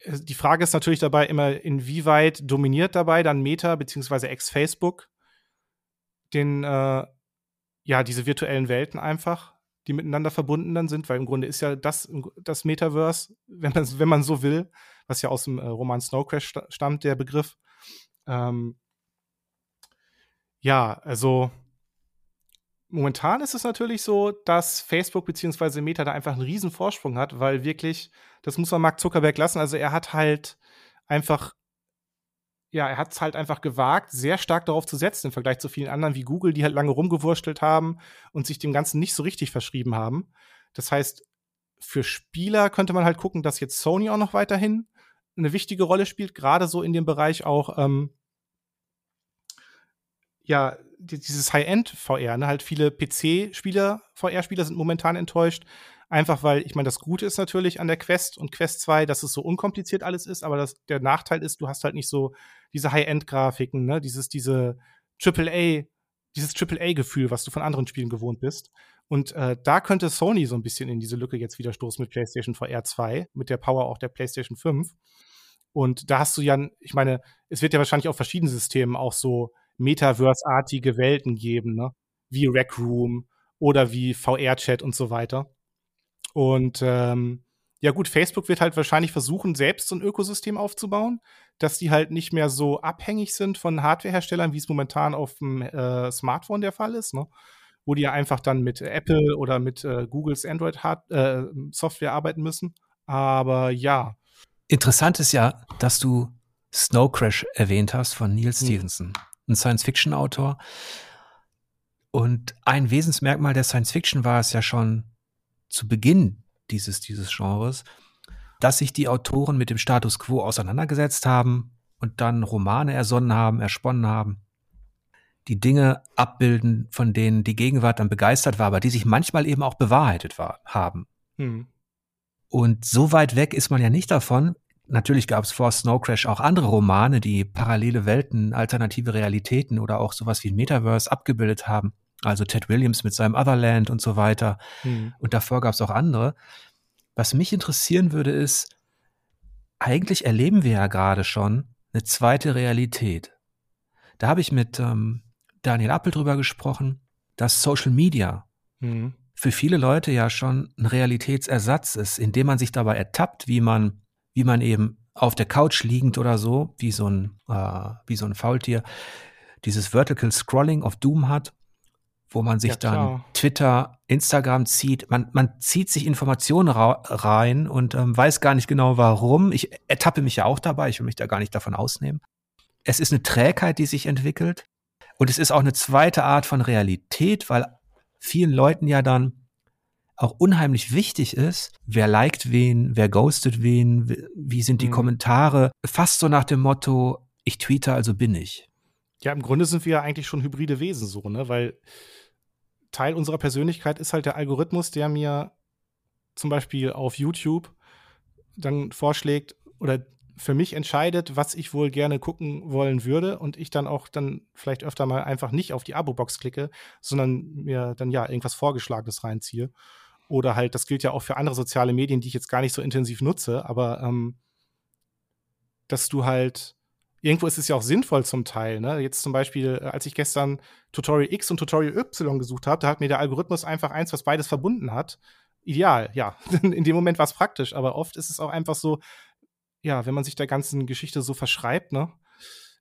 äh, die Frage ist natürlich dabei immer, inwieweit dominiert dabei dann Meta bzw. ex-Facebook den, äh, ja, diese virtuellen Welten einfach die miteinander verbunden dann sind, weil im Grunde ist ja das, das Metaverse, wenn man, wenn man so will, was ja aus dem äh, Roman Snow Crash stammt, der Begriff. Ähm, ja, also momentan ist es natürlich so, dass Facebook bzw. Meta da einfach einen riesen Vorsprung hat, weil wirklich, das muss man Mark Zuckerberg lassen, also er hat halt einfach ja, er hat es halt einfach gewagt, sehr stark darauf zu setzen im Vergleich zu vielen anderen wie Google, die halt lange rumgewurstelt haben und sich dem Ganzen nicht so richtig verschrieben haben. Das heißt, für Spieler könnte man halt gucken, dass jetzt Sony auch noch weiterhin eine wichtige Rolle spielt, gerade so in dem Bereich auch, ähm, ja, dieses High-End-VR, ne? halt viele PC-Spieler, VR-Spieler sind momentan enttäuscht, Einfach weil, ich meine, das Gute ist natürlich an der Quest und Quest 2, dass es so unkompliziert alles ist, aber das, der Nachteil ist, du hast halt nicht so diese High-End-Grafiken, ne? Dieses, diese AAA, dieses AAA-Gefühl, was du von anderen Spielen gewohnt bist. Und äh, da könnte Sony so ein bisschen in diese Lücke jetzt wieder stoßen mit PlayStation VR 2, mit der Power auch der PlayStation 5. Und da hast du ja, ich meine, es wird ja wahrscheinlich auf verschiedenen Systemen auch so Metaverse-artige Welten geben, ne? Wie Rec Room oder wie VR-Chat und so weiter. Und ähm, ja gut, Facebook wird halt wahrscheinlich versuchen, selbst so ein Ökosystem aufzubauen, dass die halt nicht mehr so abhängig sind von Hardwareherstellern, wie es momentan auf dem äh, Smartphone der Fall ist, ne? wo die ja einfach dann mit Apple oder mit äh, Googles Android-Software äh, arbeiten müssen. Aber ja. Interessant ist ja, dass du Snow Crash erwähnt hast von Neil hm. Stevenson, ein Science-Fiction-Autor. Und ein Wesensmerkmal der Science-Fiction war es ja schon, zu Beginn dieses, dieses Genres, dass sich die Autoren mit dem Status quo auseinandergesetzt haben und dann Romane ersonnen haben, ersponnen haben, die Dinge abbilden, von denen die Gegenwart dann begeistert war, aber die sich manchmal eben auch bewahrheitet war, haben. Hm. Und so weit weg ist man ja nicht davon. Natürlich gab es vor Snow Crash auch andere Romane, die parallele Welten, alternative Realitäten oder auch sowas wie ein Metaverse abgebildet haben. Also Ted Williams mit seinem Otherland und so weiter. Mhm. Und davor gab es auch andere. Was mich interessieren würde, ist, eigentlich erleben wir ja gerade schon eine zweite Realität. Da habe ich mit ähm, Daniel Appel drüber gesprochen, dass Social Media mhm. für viele Leute ja schon ein Realitätsersatz ist, indem man sich dabei ertappt, wie man, wie man eben auf der Couch liegend oder so, wie so ein, äh, wie so ein Faultier, dieses Vertical Scrolling of Doom hat wo man sich ja, dann Twitter, Instagram zieht. Man, man zieht sich Informationen rein und ähm, weiß gar nicht genau warum. Ich ertappe mich ja auch dabei, ich will mich da gar nicht davon ausnehmen. Es ist eine Trägheit, die sich entwickelt. Und es ist auch eine zweite Art von Realität, weil vielen Leuten ja dann auch unheimlich wichtig ist, wer liked wen, wer ghostet wen, wie sind die mhm. Kommentare. Fast so nach dem Motto, ich tweete, also bin ich. Ja, im Grunde sind wir ja eigentlich schon hybride Wesen so, ne? Weil Teil unserer Persönlichkeit ist halt der Algorithmus, der mir zum Beispiel auf YouTube dann vorschlägt oder für mich entscheidet, was ich wohl gerne gucken wollen würde und ich dann auch dann vielleicht öfter mal einfach nicht auf die Abo-Box klicke, sondern mir dann ja irgendwas Vorgeschlagenes reinziehe. Oder halt, das gilt ja auch für andere soziale Medien, die ich jetzt gar nicht so intensiv nutze, aber ähm, dass du halt irgendwo ist es ja auch sinnvoll zum Teil. Ne? Jetzt zum Beispiel, äh, als ich gestern Tutorial X und Tutorial Y gesucht habe, da hat mir der Algorithmus einfach eins, was beides verbunden hat. Ideal, ja. *laughs* In dem Moment war es praktisch, aber oft ist es auch einfach so, ja, wenn man sich der ganzen Geschichte so verschreibt, ne,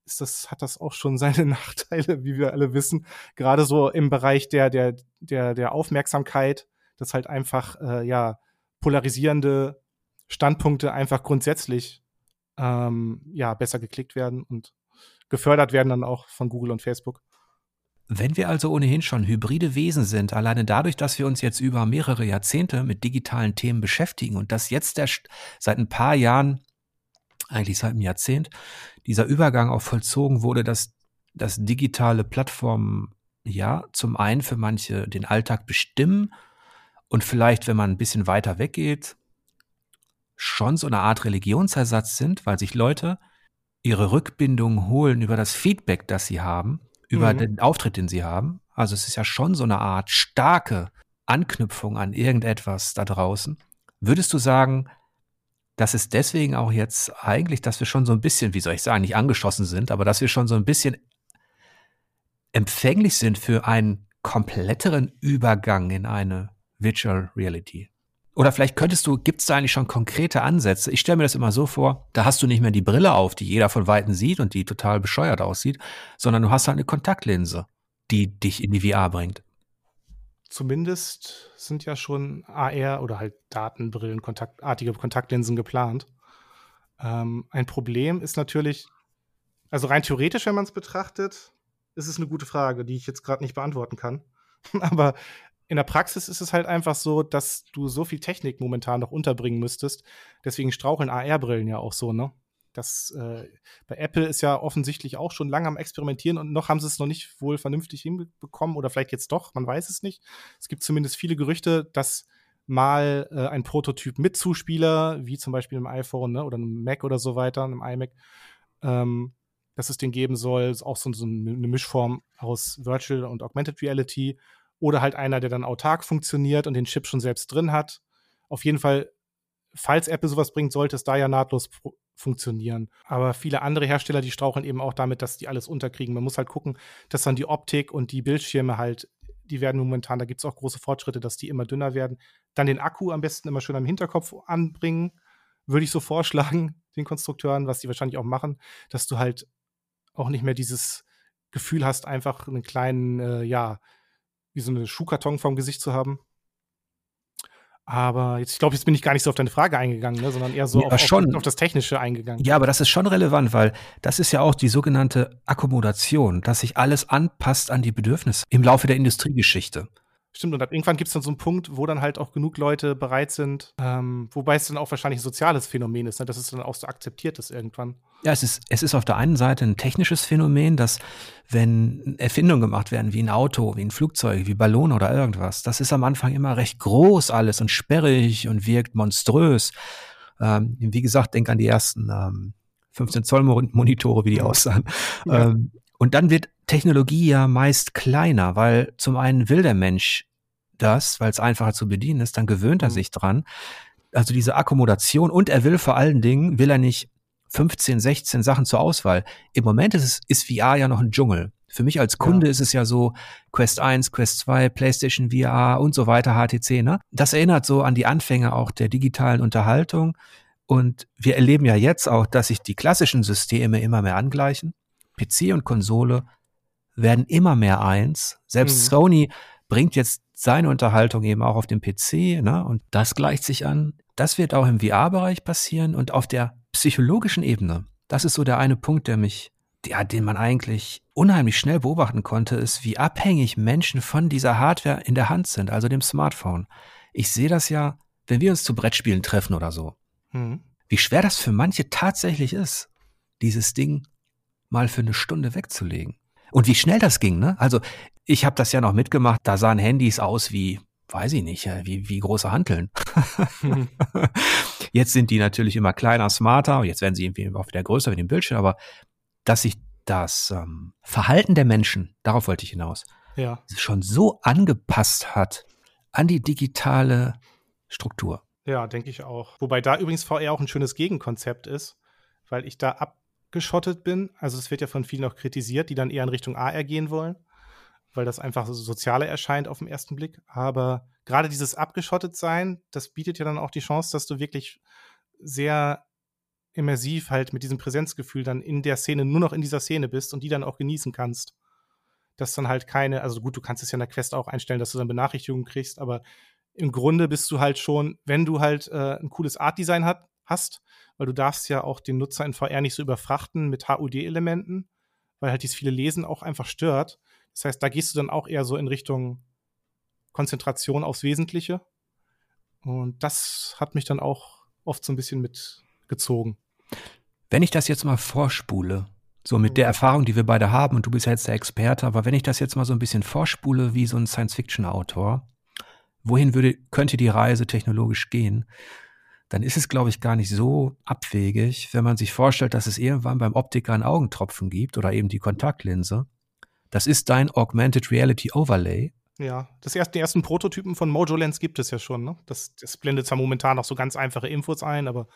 ist das, hat das auch schon *laughs* seine Nachteile, wie wir alle wissen. Gerade so im Bereich der, der, der, der Aufmerksamkeit, dass halt einfach, äh, ja, polarisierende Standpunkte einfach grundsätzlich ähm, ja, besser geklickt werden und gefördert werden dann auch von Google und Facebook. Wenn wir also ohnehin schon hybride Wesen sind, alleine dadurch, dass wir uns jetzt über mehrere Jahrzehnte mit digitalen Themen beschäftigen und dass jetzt der, seit ein paar Jahren, eigentlich seit einem Jahrzehnt, dieser Übergang auch vollzogen wurde, dass, dass digitale Plattformen ja zum einen für manche den Alltag bestimmen und vielleicht, wenn man ein bisschen weiter weggeht, schon so eine Art Religionsersatz sind, weil sich Leute ihre Rückbindung holen über das Feedback, das sie haben, über mhm. den Auftritt, den sie haben. Also es ist ja schon so eine Art starke Anknüpfung an irgendetwas da draußen. Würdest du sagen, dass es deswegen auch jetzt eigentlich, dass wir schon so ein bisschen, wie soll ich sagen, nicht angeschossen sind, aber dass wir schon so ein bisschen empfänglich sind für einen kompletteren Übergang in eine Virtual Reality? Oder vielleicht könntest du, gibt es da eigentlich schon konkrete Ansätze? Ich stelle mir das immer so vor, da hast du nicht mehr die Brille auf, die jeder von Weitem sieht und die total bescheuert aussieht, sondern du hast halt eine Kontaktlinse, die dich in die VR bringt. Zumindest sind ja schon AR oder halt Datenbrillen, kontaktartige Kontaktlinsen geplant. Ähm, ein Problem ist natürlich, also rein theoretisch, wenn man es betrachtet, ist es eine gute Frage, die ich jetzt gerade nicht beantworten kann. *laughs* Aber in der Praxis ist es halt einfach so, dass du so viel Technik momentan noch unterbringen müsstest. Deswegen straucheln AR-Brillen ja auch so, ne? Das äh, bei Apple ist ja offensichtlich auch schon lange am Experimentieren und noch haben sie es noch nicht wohl vernünftig hinbekommen oder vielleicht jetzt doch, man weiß es nicht. Es gibt zumindest viele Gerüchte, dass mal äh, ein Prototyp mit Zuspieler, wie zum Beispiel im iPhone ne, oder einem Mac oder so weiter, einem iMac, ähm, dass es den geben soll, auch so, so eine Mischform aus Virtual und Augmented Reality oder halt einer, der dann autark funktioniert und den Chip schon selbst drin hat. Auf jeden Fall, falls Apple sowas bringt, sollte es da ja nahtlos funktionieren. Aber viele andere Hersteller, die straucheln eben auch damit, dass die alles unterkriegen. Man muss halt gucken, dass dann die Optik und die Bildschirme halt, die werden momentan, da gibt es auch große Fortschritte, dass die immer dünner werden. Dann den Akku am besten immer schön am Hinterkopf anbringen, würde ich so *laughs* vorschlagen, den Konstrukteuren, was die wahrscheinlich auch machen, dass du halt auch nicht mehr dieses Gefühl hast, einfach einen kleinen, äh, ja, wie so eine Schuhkarton vorm Gesicht zu haben. Aber jetzt, ich glaube, jetzt bin ich gar nicht so auf deine Frage eingegangen, ne, sondern eher so ja, auf, schon. Auf, auf, das Technische eingegangen. Ja, aber das ist schon relevant, weil das ist ja auch die sogenannte Akkommodation, dass sich alles anpasst an die Bedürfnisse im Laufe der Industriegeschichte. Stimmt, und ab irgendwann gibt es dann so einen Punkt, wo dann halt auch genug Leute bereit sind, ähm, wobei es dann auch wahrscheinlich ein soziales Phänomen ist, ne, dass es dann auch so akzeptiert ist irgendwann. Ja, es ist, es ist auf der einen Seite ein technisches Phänomen, dass wenn Erfindungen gemacht werden, wie ein Auto, wie ein Flugzeug, wie Ballon oder irgendwas, das ist am Anfang immer recht groß alles und sperrig und wirkt monströs. Ähm, wie gesagt, denk an die ersten ähm, 15 Zoll Monitore, wie die aussahen. Ja. Ähm, und dann wird Technologie ja meist kleiner, weil zum einen will der Mensch das, weil es einfacher zu bedienen ist, dann gewöhnt er mhm. sich dran. Also diese Akkommodation und er will vor allen Dingen, will er nicht 15, 16 Sachen zur Auswahl. Im Moment ist, es, ist VR ja noch ein Dschungel. Für mich als Kunde ja. ist es ja so Quest 1, Quest 2, PlayStation VR und so weiter, HTC, ne? Das erinnert so an die Anfänge auch der digitalen Unterhaltung. Und wir erleben ja jetzt auch, dass sich die klassischen Systeme immer mehr angleichen. PC und Konsole werden immer mehr eins. Selbst mhm. Sony bringt jetzt seine Unterhaltung eben auch auf dem PC, ne? Und das gleicht sich an. Das wird auch im VR-Bereich passieren und auf der psychologischen Ebene. Das ist so der eine Punkt, der mich, ja, den man eigentlich unheimlich schnell beobachten konnte, ist, wie abhängig Menschen von dieser Hardware in der Hand sind, also dem Smartphone. Ich sehe das ja, wenn wir uns zu Brettspielen treffen oder so. Mhm. Wie schwer das für manche tatsächlich ist, dieses Ding mal für eine Stunde wegzulegen. Und wie schnell das ging, ne? Also ich habe das ja noch mitgemacht, da sahen Handys aus wie, weiß ich nicht, wie, wie große Hanteln. Mhm. *laughs* Jetzt sind die natürlich immer kleiner, smarter, jetzt werden sie irgendwie auch wieder größer mit dem Bildschirm, aber dass sich das ähm, Verhalten der Menschen, darauf wollte ich hinaus, ja. schon so angepasst hat an die digitale Struktur. Ja, denke ich auch. Wobei da übrigens VR auch ein schönes Gegenkonzept ist, weil ich da abgeschottet bin. Also es wird ja von vielen auch kritisiert, die dann eher in Richtung AR gehen wollen weil das einfach so sozialer erscheint auf den ersten Blick. Aber gerade dieses abgeschottet sein, das bietet ja dann auch die Chance, dass du wirklich sehr immersiv halt mit diesem Präsenzgefühl dann in der Szene, nur noch in dieser Szene bist und die dann auch genießen kannst. Dass dann halt keine, also gut, du kannst es ja in der Quest auch einstellen, dass du dann Benachrichtigungen kriegst, aber im Grunde bist du halt schon, wenn du halt äh, ein cooles Art-Design hat, hast, weil du darfst ja auch den Nutzer in VR nicht so überfrachten mit HUD-Elementen, weil halt dieses viele Lesen auch einfach stört. Das heißt, da gehst du dann auch eher so in Richtung Konzentration aufs Wesentliche. Und das hat mich dann auch oft so ein bisschen mitgezogen. Wenn ich das jetzt mal vorspule, so mit der mhm. Erfahrung, die wir beide haben, und du bist ja jetzt der Experte, aber wenn ich das jetzt mal so ein bisschen vorspule wie so ein Science-Fiction-Autor, wohin würde, könnte die Reise technologisch gehen? Dann ist es, glaube ich, gar nicht so abwegig, wenn man sich vorstellt, dass es irgendwann beim Optiker einen Augentropfen gibt oder eben die Kontaktlinse das ist dein Augmented Reality Overlay. Ja, das erste, die ersten Prototypen von Mojo Lens gibt es ja schon. Ne? Das, das blendet zwar momentan noch so ganz einfache Infos ein, aber.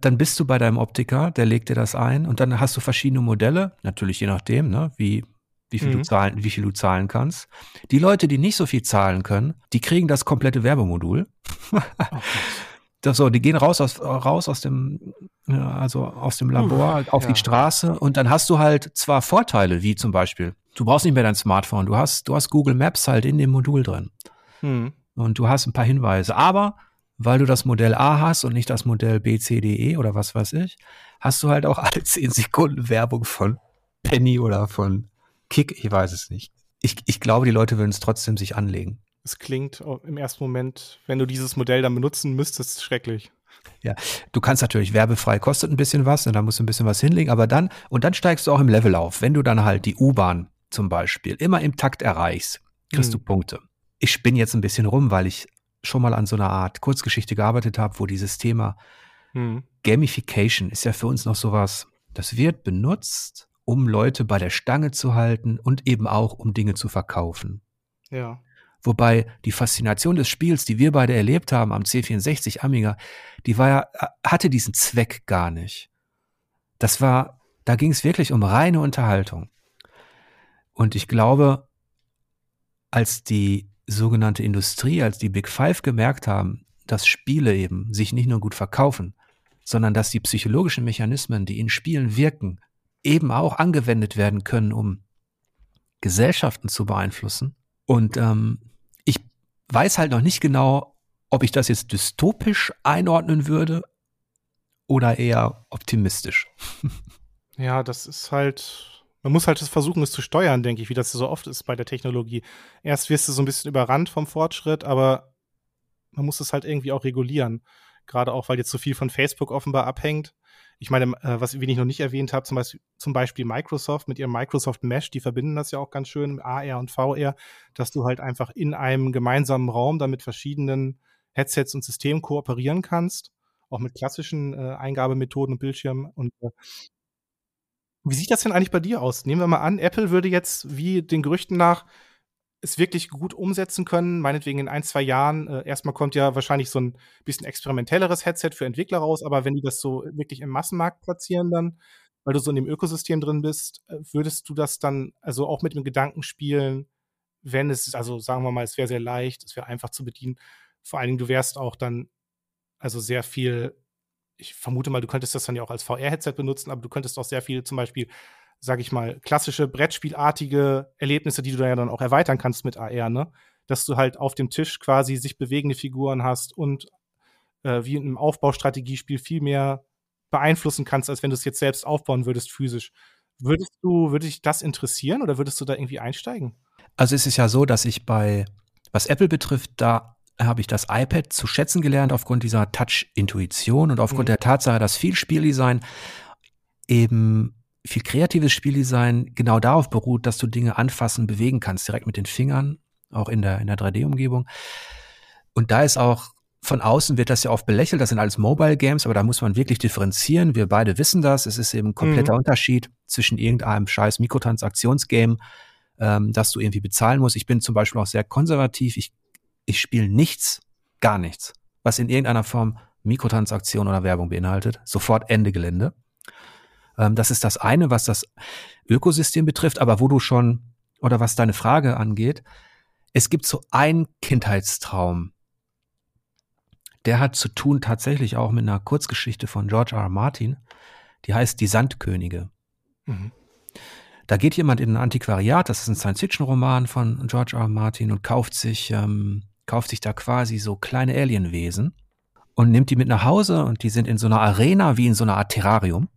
Dann bist du bei deinem Optiker, der legt dir das ein und dann hast du verschiedene Modelle, natürlich je nachdem, ne, wie, wie viel, mhm. du zahlen, wie viel du zahlen kannst. Die Leute, die nicht so viel zahlen können, die kriegen das komplette Werbemodul. okay. *laughs* Das so, die gehen raus aus, raus aus dem, also aus dem Labor auf ja. die Straße und dann hast du halt zwar Vorteile, wie zum Beispiel, du brauchst nicht mehr dein Smartphone, du hast, du hast Google Maps halt in dem Modul drin. Hm. Und du hast ein paar Hinweise. Aber weil du das Modell A hast und nicht das Modell B, C, D, E oder was weiß ich, hast du halt auch alle *laughs* zehn Sekunden Werbung von Penny oder von Kick, ich weiß es nicht. Ich, ich glaube, die Leute würden es trotzdem sich anlegen. Es klingt im ersten Moment, wenn du dieses Modell dann benutzen müsstest, schrecklich. Ja, du kannst natürlich werbefrei, kostet ein bisschen was und da musst du ein bisschen was hinlegen, aber dann, und dann steigst du auch im Level auf. Wenn du dann halt die U-Bahn zum Beispiel immer im Takt erreichst, kriegst mhm. du Punkte. Ich spinne jetzt ein bisschen rum, weil ich schon mal an so einer Art Kurzgeschichte gearbeitet habe, wo dieses Thema mhm. Gamification ist ja für uns noch sowas, das wird benutzt, um Leute bei der Stange zu halten und eben auch um Dinge zu verkaufen. Ja. Wobei die Faszination des Spiels, die wir beide erlebt haben am C64 Amiga, die war ja, hatte diesen Zweck gar nicht. Das war, da ging es wirklich um reine Unterhaltung. Und ich glaube, als die sogenannte Industrie, als die Big Five gemerkt haben, dass Spiele eben sich nicht nur gut verkaufen, sondern dass die psychologischen Mechanismen, die in Spielen wirken, eben auch angewendet werden können, um Gesellschaften zu beeinflussen. Und ähm, weiß halt noch nicht genau, ob ich das jetzt dystopisch einordnen würde oder eher optimistisch. *laughs* Ja, das ist halt, Man muss halt versuchen, es zu steuern, denke ich, wie das so oft ist bei der Technologie. Erst wirst du so ein bisschen überrannt vom Fortschritt, aber man muss es halt irgendwie auch regulieren. Gerade auch, weil jetzt so viel von Facebook offenbar abhängt. Ich meine, äh, was wen ich noch nicht erwähnt habe, zum Beispiel, zum Beispiel Microsoft mit ihrem Microsoft Mesh, die verbinden das ja auch ganz schön, AR und VR, dass du halt einfach in einem gemeinsamen Raum dann mit verschiedenen Headsets und Systemen kooperieren kannst, auch mit klassischen äh, Eingabemethoden und Bildschirmen. Und äh, wie sieht das denn eigentlich bei dir aus? Nehmen wir mal an, Apple würde jetzt wie den Gerüchten nach es wirklich gut umsetzen können, meinetwegen in ein, zwei Jahren. Äh, erstmal kommt ja wahrscheinlich so ein bisschen experimentelleres Headset für Entwickler raus, aber wenn die das so wirklich im Massenmarkt platzieren dann, weil du so in dem Ökosystem drin bist, äh, würdest du das dann also auch mit dem Gedanken spielen, wenn es, also sagen wir mal, es wäre sehr leicht, es wäre einfach zu bedienen. Vor allen Dingen, du wärst auch dann also sehr viel, ich vermute mal, du könntest das dann ja auch als VR-Headset benutzen, aber du könntest auch sehr viel zum Beispiel sag ich mal, klassische Brettspielartige Erlebnisse, die du da ja dann auch erweitern kannst mit AR, ne? Dass du halt auf dem Tisch quasi sich bewegende Figuren hast und äh, wie in einem Aufbaustrategiespiel viel mehr beeinflussen kannst, als wenn du es jetzt selbst aufbauen würdest physisch. Würdest du, würde dich das interessieren oder würdest du da irgendwie einsteigen? Also es ist ja so, dass ich bei, was Apple betrifft, da habe ich das iPad zu schätzen gelernt aufgrund dieser Touch-Intuition und aufgrund mhm. der Tatsache, dass viel Spieldesign eben viel kreatives Spieldesign genau darauf beruht, dass du Dinge anfassen, bewegen kannst, direkt mit den Fingern, auch in der, in der 3D-Umgebung. Und da ist auch von außen wird das ja oft belächelt, das sind alles Mobile Games, aber da muss man wirklich differenzieren. Wir beide wissen das. Es ist eben ein kompletter mhm. Unterschied zwischen irgendeinem scheiß Mikrotransaktionsgame, ähm, das du irgendwie bezahlen musst. Ich bin zum Beispiel auch sehr konservativ. Ich, ich spiele nichts, gar nichts, was in irgendeiner Form Mikrotransaktion oder Werbung beinhaltet. Sofort Ende Gelände. Ähm, das ist das eine, was das Ökosystem betrifft, aber wo du schon, oder was deine Frage angeht, es gibt so einen Kindheitstraum. Der hat zu tun tatsächlich auch mit einer Kurzgeschichte von George R. R. Martin, die heißt Die Sandkönige. Mhm. Da geht jemand in ein Antiquariat, das ist ein Science-Fiction-Roman von George R. R. Martin und kauft sich, ähm, kauft sich da quasi so kleine Alienwesen und nimmt die mit nach Hause und die sind in so einer Arena wie in so einer Art Terrarium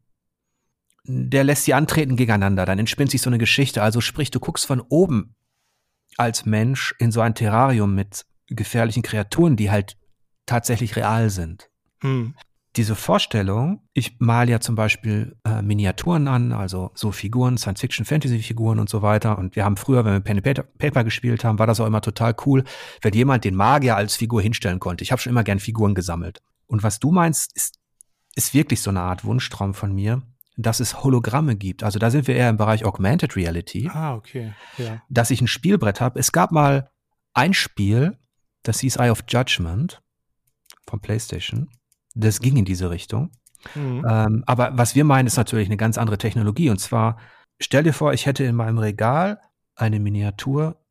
der lässt sie antreten gegeneinander, dann entspinnt sich so eine Geschichte. Also sprich, du guckst von oben als Mensch in so ein Terrarium mit gefährlichen Kreaturen, die halt tatsächlich real sind. Hm. Diese Vorstellung, ich male ja zum Beispiel äh, Miniaturen an, also so Figuren, Science-Fiction-Fantasy-Figuren und so weiter. Und wir haben früher, wenn wir Pen and Paper gespielt haben, war das auch immer total cool, wenn jemand den Magier als Figur hinstellen konnte. Ich habe schon immer gern Figuren gesammelt. Und was du meinst, ist, ist wirklich so eine Art Wunschtraum von mir dass es Hologramme gibt. Also da sind wir eher im Bereich Augmented Reality. Ah, okay. Ja. Dass ich ein Spielbrett habe. Es gab mal ein Spiel, das hieß Eye of Judgment von PlayStation. Das ging in diese Richtung. Mhm. Ähm, aber was wir meinen, ist natürlich eine ganz andere Technologie. Und zwar, stell dir vor, ich hätte in meinem Regal eine Miniatur,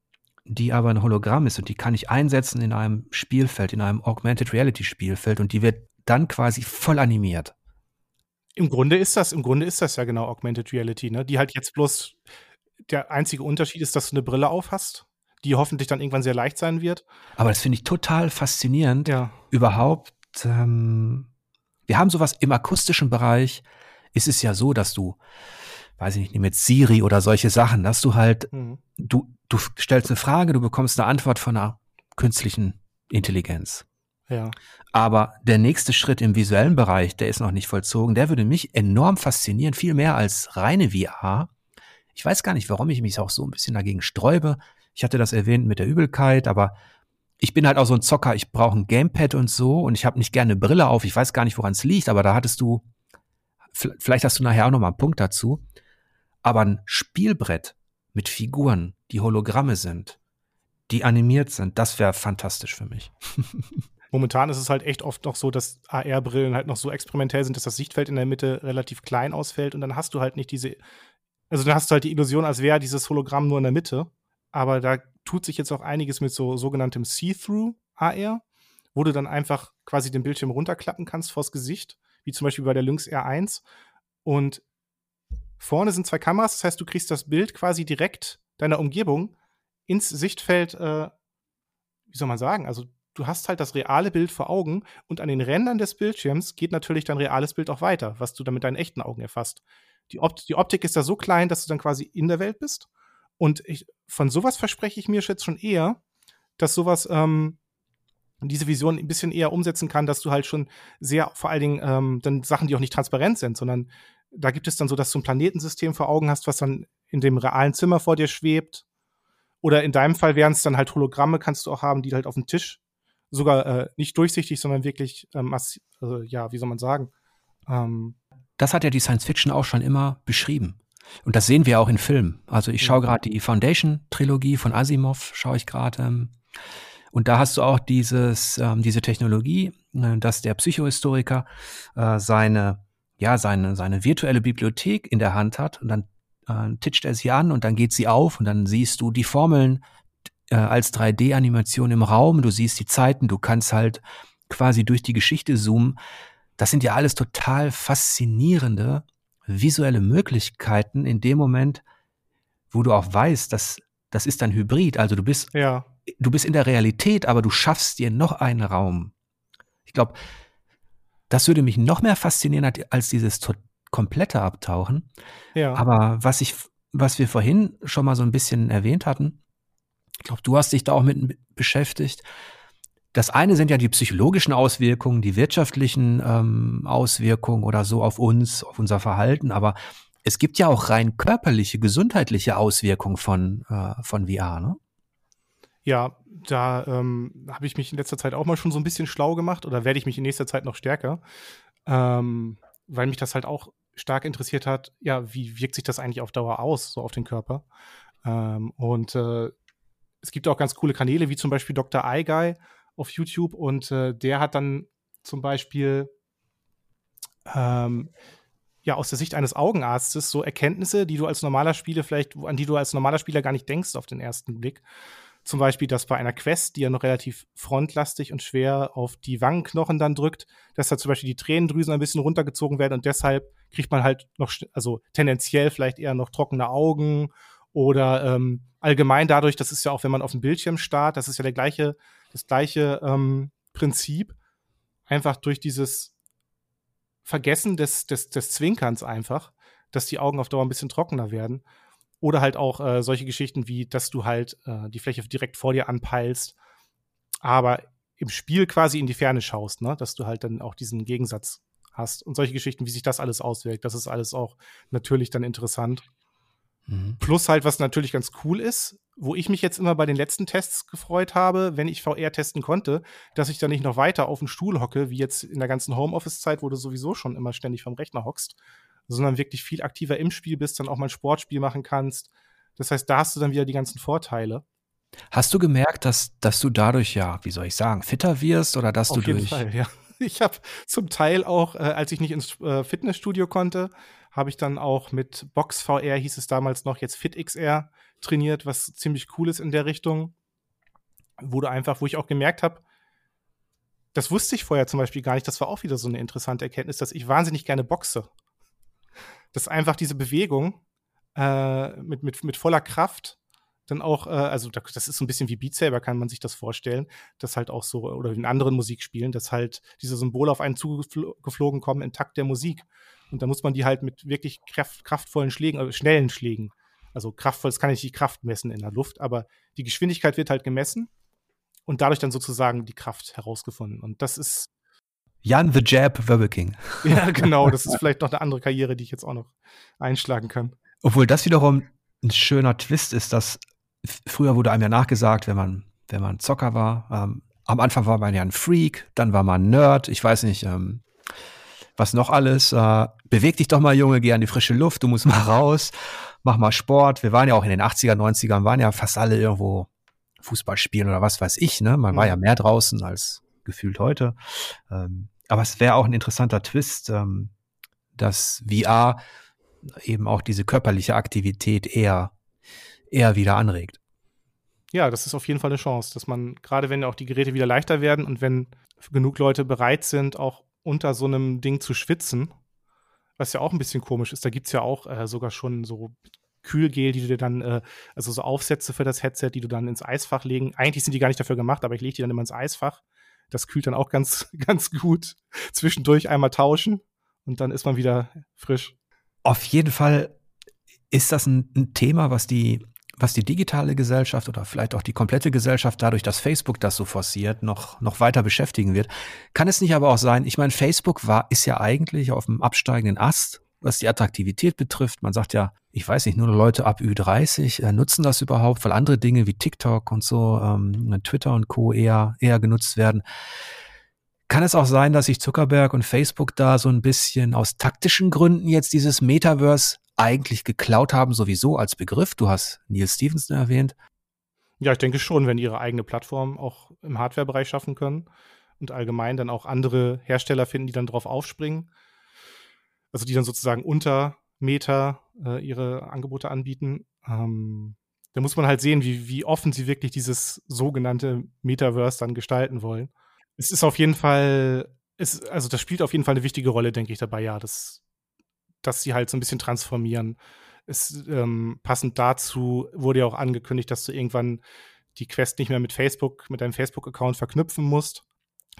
die aber ein Hologramm ist und die kann ich einsetzen in einem Spielfeld, in einem Augmented Reality Spielfeld und die wird dann quasi voll animiert. Im Grunde ist das, im Grunde ist das ja genau Augmented Reality, ne? Die halt jetzt bloß der einzige Unterschied ist, dass du eine Brille auf hast, die hoffentlich dann irgendwann sehr leicht sein wird. Aber das finde ich total faszinierend. Ja. Überhaupt, ähm, wir haben sowas im akustischen Bereich, ist es ja so, dass du, weiß ich nicht, jetzt Siri oder solche Sachen, dass du halt, mhm. du, du stellst eine Frage, du bekommst eine Antwort von einer künstlichen Intelligenz. Ja. Aber der nächste Schritt im visuellen Bereich, der ist noch nicht vollzogen, der würde mich enorm faszinieren, viel mehr als reine VR. Ich weiß gar nicht, warum ich mich auch so ein bisschen dagegen sträube. Ich hatte das erwähnt mit der Übelkeit, aber ich bin halt auch so ein Zocker, ich brauche ein Gamepad und so und ich habe nicht gerne Brille auf. Ich weiß gar nicht, woran es liegt, aber da hattest du, vielleicht hast du nachher auch noch mal einen Punkt dazu. Aber ein Spielbrett mit Figuren, die Hologramme sind, die animiert sind, das wäre fantastisch für mich. *laughs* Momentan ist es halt echt oft noch so, dass AR-Brillen halt noch so experimentell sind, dass das Sichtfeld in der Mitte relativ klein ausfällt und dann hast du halt nicht diese, also dann hast du halt die Illusion, als wäre dieses Hologramm nur in der Mitte. Aber da tut sich jetzt auch einiges mit so sogenanntem See-Through AR, wo du dann einfach quasi den Bildschirm runterklappen kannst vors Gesicht, wie zum Beispiel bei der Lynx R1. Und vorne sind zwei Kameras, das heißt, du kriegst das Bild quasi direkt deiner Umgebung ins Sichtfeld, äh, wie soll man sagen, also du hast halt das reale Bild vor Augen und an den Rändern des Bildschirms geht natürlich dein reales Bild auch weiter, was du dann mit deinen echten Augen erfasst. die, Opt die Optik ist da so klein, dass du dann quasi in der Welt bist. Und ich, von sowas verspreche ich mir jetzt schon eher, dass sowas ähm, diese Vision ein bisschen eher umsetzen kann, dass du halt schon sehr, vor allen Dingen ähm, dann Sachen, die auch nicht transparent sind, sondern da gibt es dann so, dass du ein Planetensystem vor Augen hast, was dann in dem realen Zimmer vor dir schwebt. Oder in deinem Fall wären es dann halt Hologramme, kannst du auch haben, die halt auf dem Tisch sogar äh, nicht durchsichtig, sondern wirklich, ähm, also, ja, wie soll man sagen? Ähm, das hat ja die Science Fiction auch schon immer beschrieben. Und das sehen wir auch in Filmen. Also ich schaue gerade die Foundation-Trilogie von Asimov, schaue ich gerade. Ähm, und da hast du auch dieses, ähm, diese Technologie, äh, dass der Psychohistoriker äh, seine, ja, seine, seine virtuelle Bibliothek in der Hand hat und dann äh, titscht er sie an und dann geht sie auf und dann siehst du die Formeln äh, als 3D-Animation im Raum, du siehst die Zeiten, du kannst halt quasi durch die Geschichte zoomen. Das sind ja alles total faszinierende visuelle Möglichkeiten in dem Moment, wo du auch weißt, dass das ist ein Hybrid. Also du bist, ja. du bist in der Realität, aber du schaffst dir noch einen Raum. Ich glaube, das würde mich noch mehr faszinieren als dieses komplette Abtauchen. Ja. Aber was ich, was wir vorhin schon mal so ein bisschen erwähnt hatten, ich glaube, du hast dich da auch mit beschäftigt. Das eine sind ja die psychologischen Auswirkungen, die wirtschaftlichen ähm, Auswirkungen oder so auf uns, auf unser Verhalten, aber es gibt ja auch rein körperliche, gesundheitliche Auswirkungen von, äh, von VR, ne? Ja, da ähm, habe ich mich in letzter Zeit auch mal schon so ein bisschen schlau gemacht oder werde ich mich in nächster Zeit noch stärker, ähm, weil mich das halt auch stark interessiert hat, ja, wie wirkt sich das eigentlich auf Dauer aus, so auf den Körper? Ähm, und äh, es gibt auch ganz coole Kanäle, wie zum Beispiel Dr. iGuy, auf YouTube und äh, der hat dann zum Beispiel ähm, ja aus der Sicht eines Augenarztes so Erkenntnisse, die du als normaler Spieler vielleicht, an die du als normaler Spieler gar nicht denkst auf den ersten Blick. Zum Beispiel, dass bei einer Quest, die ja noch relativ frontlastig und schwer auf die Wangenknochen dann drückt, dass da zum Beispiel die Tränendrüsen ein bisschen runtergezogen werden und deshalb kriegt man halt noch, also tendenziell vielleicht eher noch trockene Augen oder ähm, allgemein dadurch, das ist ja auch, wenn man auf dem Bildschirm starrt, das ist ja der gleiche das gleiche ähm, Prinzip, einfach durch dieses Vergessen des, des, des Zwinkerns einfach, dass die Augen auf Dauer ein bisschen trockener werden. Oder halt auch äh, solche Geschichten wie, dass du halt äh, die Fläche direkt vor dir anpeilst, aber im Spiel quasi in die Ferne schaust, ne? dass du halt dann auch diesen Gegensatz hast. Und solche Geschichten, wie sich das alles auswirkt, das ist alles auch natürlich dann interessant. Mhm. Plus halt, was natürlich ganz cool ist, wo ich mich jetzt immer bei den letzten Tests gefreut habe, wenn ich VR testen konnte, dass ich dann nicht noch weiter auf dem Stuhl hocke, wie jetzt in der ganzen Homeoffice-Zeit, wo du sowieso schon immer ständig vom Rechner hockst, sondern wirklich viel aktiver im Spiel bist, dann auch mal ein Sportspiel machen kannst. Das heißt, da hast du dann wieder die ganzen Vorteile. Hast du gemerkt, dass, dass du dadurch ja, wie soll ich sagen, fitter wirst oder dass Auf du durch. Fall, ja. *laughs* Ich habe zum Teil auch, äh, als ich nicht ins äh, Fitnessstudio konnte, habe ich dann auch mit Box VR, hieß es damals noch, jetzt FitXR trainiert, was ziemlich cool ist in der Richtung. Wo du einfach, wo ich auch gemerkt habe, das wusste ich vorher zum Beispiel gar nicht, das war auch wieder so eine interessante Erkenntnis, dass ich wahnsinnig gerne boxe. Dass einfach diese Bewegung äh, mit, mit, mit voller Kraft dann auch, äh, also das ist so ein bisschen wie Beat Saber, kann man sich das vorstellen, dass halt auch so, oder in anderen Musikspielen, dass halt diese Symbole auf einen zugeflogen kommen im Takt der Musik. Und da muss man die halt mit wirklich kraft, kraftvollen Schlägen, also schnellen Schlägen, also kraftvoll, das kann ich die Kraft messen in der Luft, aber die Geschwindigkeit wird halt gemessen und dadurch dann sozusagen die Kraft herausgefunden. Und das ist. Jan the Jab King. *laughs* Ja, genau. Das ist *laughs* vielleicht noch eine andere Karriere, die ich jetzt auch noch einschlagen kann. Obwohl das wiederum ein schöner Twist ist, dass früher wurde einem ja nachgesagt, wenn man, wenn man Zocker war, ähm, am Anfang war man ja ein Freak, dann war man Nerd, ich weiß nicht, ähm, was noch alles. Äh, beweg dich doch mal, Junge, geh an die frische Luft, du musst mal raus, mach mal Sport. Wir waren ja auch in den 80er, 90ern, waren ja fast alle irgendwo Fußball spielen oder was weiß ich. Ne? Man mhm. war ja mehr draußen als gefühlt heute. Ähm, aber es wäre auch ein interessanter Twist, ähm, dass VR eben auch diese körperliche Aktivität eher, eher wieder anregt. Ja, das ist auf jeden Fall eine Chance, dass man, gerade wenn auch die Geräte wieder leichter werden und wenn genug Leute bereit sind, auch unter so einem Ding zu schwitzen, was ja auch ein bisschen komisch ist. Da gibt es ja auch äh, sogar schon so Kühlgel, die du dir dann, äh, also so Aufsätze für das Headset, die du dann ins Eisfach legen. Eigentlich sind die gar nicht dafür gemacht, aber ich lege die dann immer ins Eisfach. Das kühlt dann auch ganz, *laughs* ganz gut. Zwischendurch einmal tauschen und dann ist man wieder frisch. Auf jeden Fall ist das ein, ein Thema, was die, was die digitale Gesellschaft oder vielleicht auch die komplette Gesellschaft dadurch, dass Facebook das so forciert, noch, noch weiter beschäftigen wird. Kann es nicht aber auch sein, ich meine, Facebook war, ist ja eigentlich auf dem absteigenden Ast, was die Attraktivität betrifft. Man sagt ja, ich weiß nicht, nur Leute ab Ü30 äh, nutzen das überhaupt, weil andere Dinge wie TikTok und so, ähm, Twitter und Co. eher, eher genutzt werden. Kann es auch sein, dass sich Zuckerberg und Facebook da so ein bisschen aus taktischen Gründen jetzt dieses Metaverse eigentlich geklaut haben, sowieso als Begriff? Du hast Neil Stevenson erwähnt. Ja, ich denke schon, wenn ihre eigene Plattform auch im Hardware-Bereich schaffen können und allgemein dann auch andere Hersteller finden, die dann drauf aufspringen. Also die dann sozusagen unter Meta äh, ihre Angebote anbieten. Ähm, da muss man halt sehen, wie, wie offen sie wirklich dieses sogenannte Metaverse dann gestalten wollen. Es ist auf jeden Fall, ist, also das spielt auf jeden Fall eine wichtige Rolle, denke ich, dabei, ja, dass, dass sie halt so ein bisschen transformieren. Es, ähm, passend dazu wurde ja auch angekündigt, dass du irgendwann die Quest nicht mehr mit Facebook, mit deinem Facebook-Account verknüpfen musst,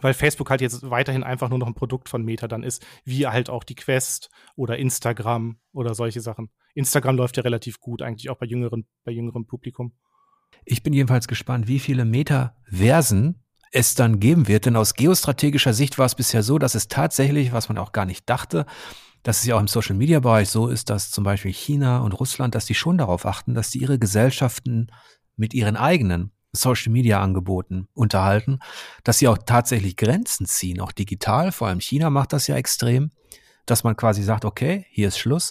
weil Facebook halt jetzt weiterhin einfach nur noch ein Produkt von Meta dann ist, wie halt auch die Quest oder Instagram oder solche Sachen. Instagram läuft ja relativ gut, eigentlich auch bei jüngeren, bei jüngerem Publikum. Ich bin jedenfalls gespannt, wie viele Metaversen es dann geben wird. Denn aus geostrategischer Sicht war es bisher so, dass es tatsächlich, was man auch gar nicht dachte, dass es ja auch im Social Media Bereich so ist, dass zum Beispiel China und Russland, dass die schon darauf achten, dass die ihre Gesellschaften mit ihren eigenen Social Media Angeboten unterhalten, dass sie auch tatsächlich Grenzen ziehen, auch digital. Vor allem China macht das ja extrem, dass man quasi sagt, okay, hier ist Schluss.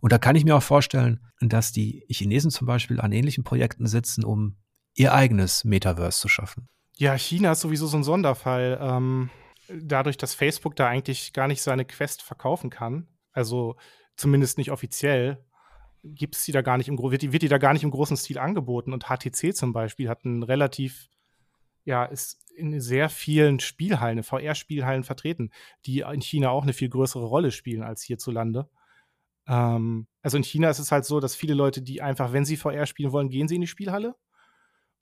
Und da kann ich mir auch vorstellen, dass die Chinesen zum Beispiel an ähnlichen Projekten sitzen, um ihr eigenes Metaverse zu schaffen. Ja, China ist sowieso so ein Sonderfall. Ähm, dadurch, dass Facebook da eigentlich gar nicht seine Quest verkaufen kann, also zumindest nicht offiziell, gibt es die da gar nicht im wird die, wird die da gar nicht im großen Stil angeboten. Und HTC zum Beispiel hat ein relativ, ja, ist in sehr vielen Spielhallen, VR-Spielhallen vertreten, die in China auch eine viel größere Rolle spielen als hierzulande. Ähm, also in China ist es halt so, dass viele Leute, die einfach, wenn sie VR spielen wollen, gehen sie in die Spielhalle.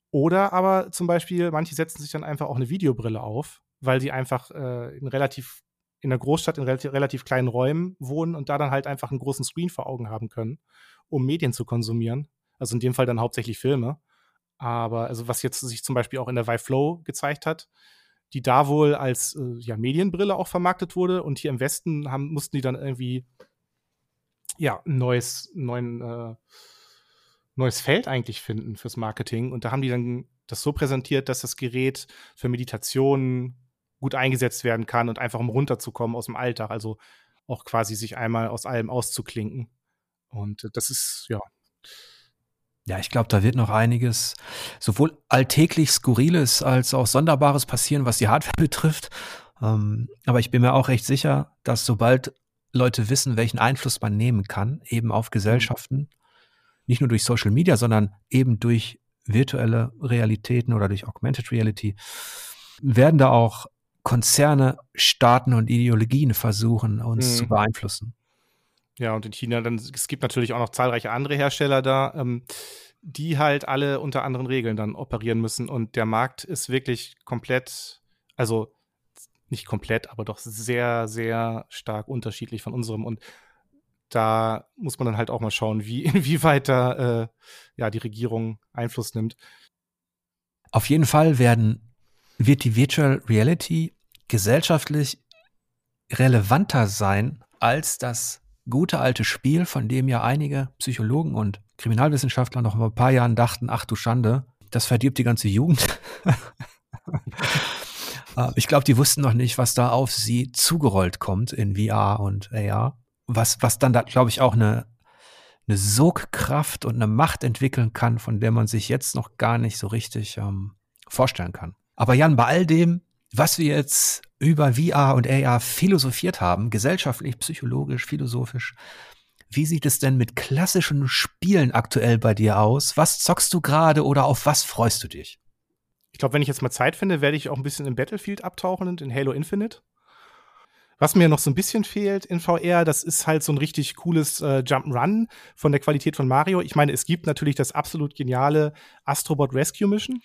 Oder aber zum Beispiel, manche setzen sich dann einfach auch eine Videobrille auf, weil sie einfach äh, in relativ in der Großstadt in relativ, relativ kleinen Räumen wohnen und da dann halt einfach einen großen Screen vor Augen haben können, um Medien zu konsumieren. Also in dem Fall dann hauptsächlich Filme. Aber also was jetzt sich zum Beispiel auch in der Vive Flow gezeigt hat, die da wohl als äh, ja, Medienbrille auch vermarktet wurde und hier im Westen haben, mussten die dann irgendwie ja, ein neues, neuen äh, neues Feld eigentlich finden fürs Marketing. Und da haben die dann das so präsentiert, dass das Gerät für Meditationen gut eingesetzt werden kann und einfach um runterzukommen aus dem Alltag. Also auch quasi sich einmal aus allem auszuklinken. Und das ist, ja. Ja, ich glaube, da wird noch einiges sowohl alltäglich Skurriles als auch Sonderbares passieren, was die Hardware *laughs* betrifft. Ähm, aber ich bin mir auch recht sicher, dass sobald Leute wissen, welchen Einfluss man nehmen kann, eben auf Gesellschaften, nicht nur durch Social Media, sondern eben durch virtuelle Realitäten oder durch Augmented Reality, werden da auch Konzerne, Staaten und Ideologien versuchen, uns mhm. zu beeinflussen. Ja, und in China, dann, es gibt natürlich auch noch zahlreiche andere Hersteller da, ähm, die halt alle unter anderen Regeln dann operieren müssen. Und der Markt ist wirklich komplett, also nicht komplett, aber doch sehr, sehr stark unterschiedlich von unserem. Und da muss man dann halt auch mal schauen, wie, *laughs* inwieweit da äh, ja, die Regierung Einfluss nimmt. Auf jeden Fall werden, wird die Virtual Reality gesellschaftlich relevanter sein als das gute alte Spiel, von dem ja einige Psychologen und Kriminalwissenschaftler noch vor ein paar Jahren dachten, ach du Schande, das verdirbt die ganze Jugend. *laughs* Äh, ich glaube, die wussten noch nicht, was da auf sie zugerollt kommt in VR und AR was, was dann da, glaube ich, auch eine, eine Sogkraft und eine Macht entwickeln kann, von der man sich jetzt noch gar nicht so richtig ähm, vorstellen kann. Aber Jan, bei all dem, was wir jetzt über VR und AR philosophiert haben, gesellschaftlich, psychologisch, philosophisch, wie sieht es denn mit klassischen Spielen aktuell bei dir aus? Was zockst du gerade oder auf was freust du dich? Ich glaube, wenn ich jetzt mal Zeit finde, werde ich auch ein bisschen in Battlefield abtauchen und in Halo Infinite. Was mir noch so ein bisschen fehlt in VR, das ist halt so ein richtig cooles äh, Jump'n'Run von der Qualität von Mario. Ich meine, es gibt natürlich das absolut geniale Astrobot Rescue Mission,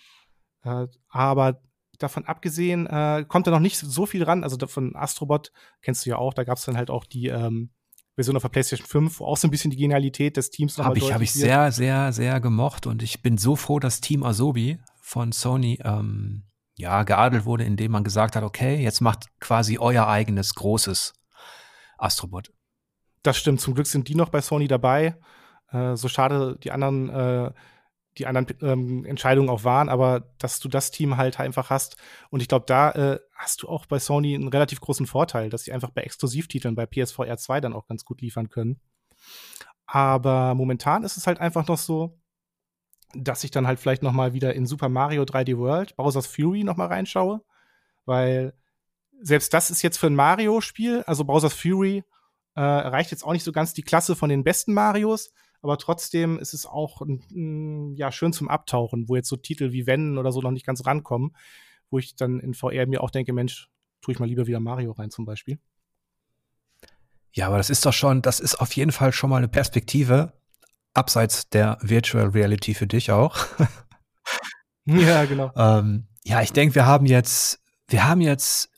äh, aber davon abgesehen äh, kommt da noch nicht so viel ran. Also von Astrobot kennst du ja auch, da gab es dann halt auch die ähm, Version auf der PlayStation 5, wo auch so ein bisschen die Genialität des Teams noch Habe ich, hab ich sehr, sehr, sehr gemocht und ich bin so froh, dass Team Asobi von Sony ähm, ja geadelt wurde, indem man gesagt hat, okay, jetzt macht quasi euer eigenes großes Astrobot. Das stimmt. Zum Glück sind die noch bei Sony dabei. Äh, so schade die anderen, äh, die anderen ähm, Entscheidungen auch waren, aber dass du das Team halt einfach hast. Und ich glaube, da äh, hast du auch bei Sony einen relativ großen Vorteil, dass sie einfach bei Exklusivtiteln bei PSVR 2 dann auch ganz gut liefern können. Aber momentan ist es halt einfach noch so, dass ich dann halt vielleicht noch mal wieder in Super Mario 3D World, Bowser's Fury noch mal reinschaue, weil selbst das ist jetzt für ein Mario-Spiel, also Bowser's Fury äh, erreicht jetzt auch nicht so ganz die Klasse von den besten Marios, aber trotzdem ist es auch ja schön zum Abtauchen, wo jetzt so Titel wie Wenn oder so noch nicht ganz rankommen, wo ich dann in VR mir auch denke, Mensch, tue ich mal lieber wieder Mario rein zum Beispiel. Ja, aber das ist doch schon, das ist auf jeden Fall schon mal eine Perspektive, abseits der Virtual Reality für dich auch. *laughs* ja, genau. ähm, ja, ich denke, wir haben jetzt, wir haben jetzt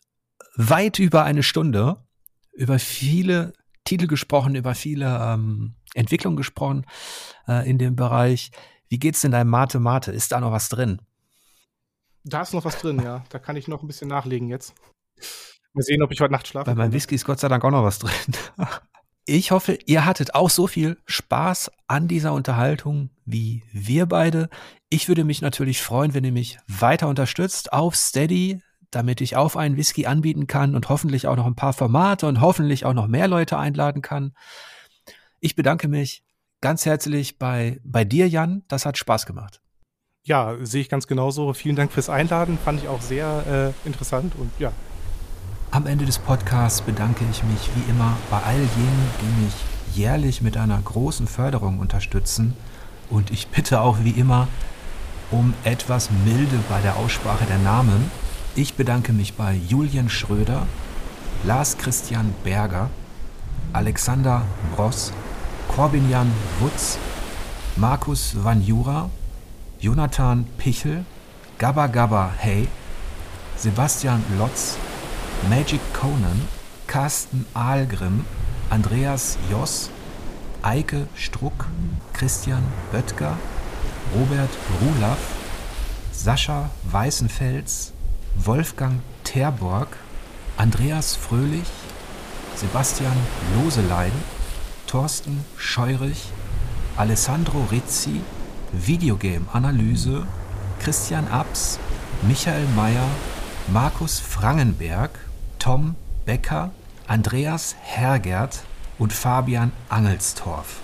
weit über eine Stunde über viele Titel gesprochen, über viele ähm, Entwicklungen gesprochen äh, in dem Bereich. Wie geht's denn deinem Mate Mate? Ist da noch was drin? Da ist noch was drin, ja. Da kann ich noch ein bisschen nachlegen jetzt. Mal sehen, ob ich heute Nacht schlafe. Bei meinem Whisky ist Gott sei Dank auch noch was drin. *laughs* Ich hoffe, ihr hattet auch so viel Spaß an dieser Unterhaltung wie wir beide. Ich würde mich natürlich freuen, wenn ihr mich weiter unterstützt auf Steady, damit ich auf einen Whisky anbieten kann und hoffentlich auch noch ein paar Formate und hoffentlich auch noch mehr Leute einladen kann. Ich bedanke mich ganz herzlich bei, bei dir, Jan. Das hat Spaß gemacht. Ja, sehe ich ganz genauso. Vielen Dank fürs Einladen. Fand ich auch sehr äh, interessant und ja. Am Ende des Podcasts bedanke ich mich wie immer bei all jenen, die mich jährlich mit einer großen Förderung unterstützen. Und ich bitte auch wie immer um etwas Milde bei der Aussprache der Namen. Ich bedanke mich bei Julian Schröder, Lars Christian Berger, Alexander Bross, Corbinian Wutz, Markus Van Jura, Jonathan Pichel, Gabba Gabba Hey, Sebastian Lotz, Magic Conan, Carsten Ahlgrim, Andreas Joss, Eike Struck, Christian Böttger, Robert Rulaff, Sascha Weißenfels, Wolfgang Terborg, Andreas Fröhlich, Sebastian Loselein, Thorsten Scheurich, Alessandro Rizzi, Videogame Analyse, Christian Abs, Michael Mayer, Markus Frangenberg, Tom Becker, Andreas Hergert und Fabian Angelstorf.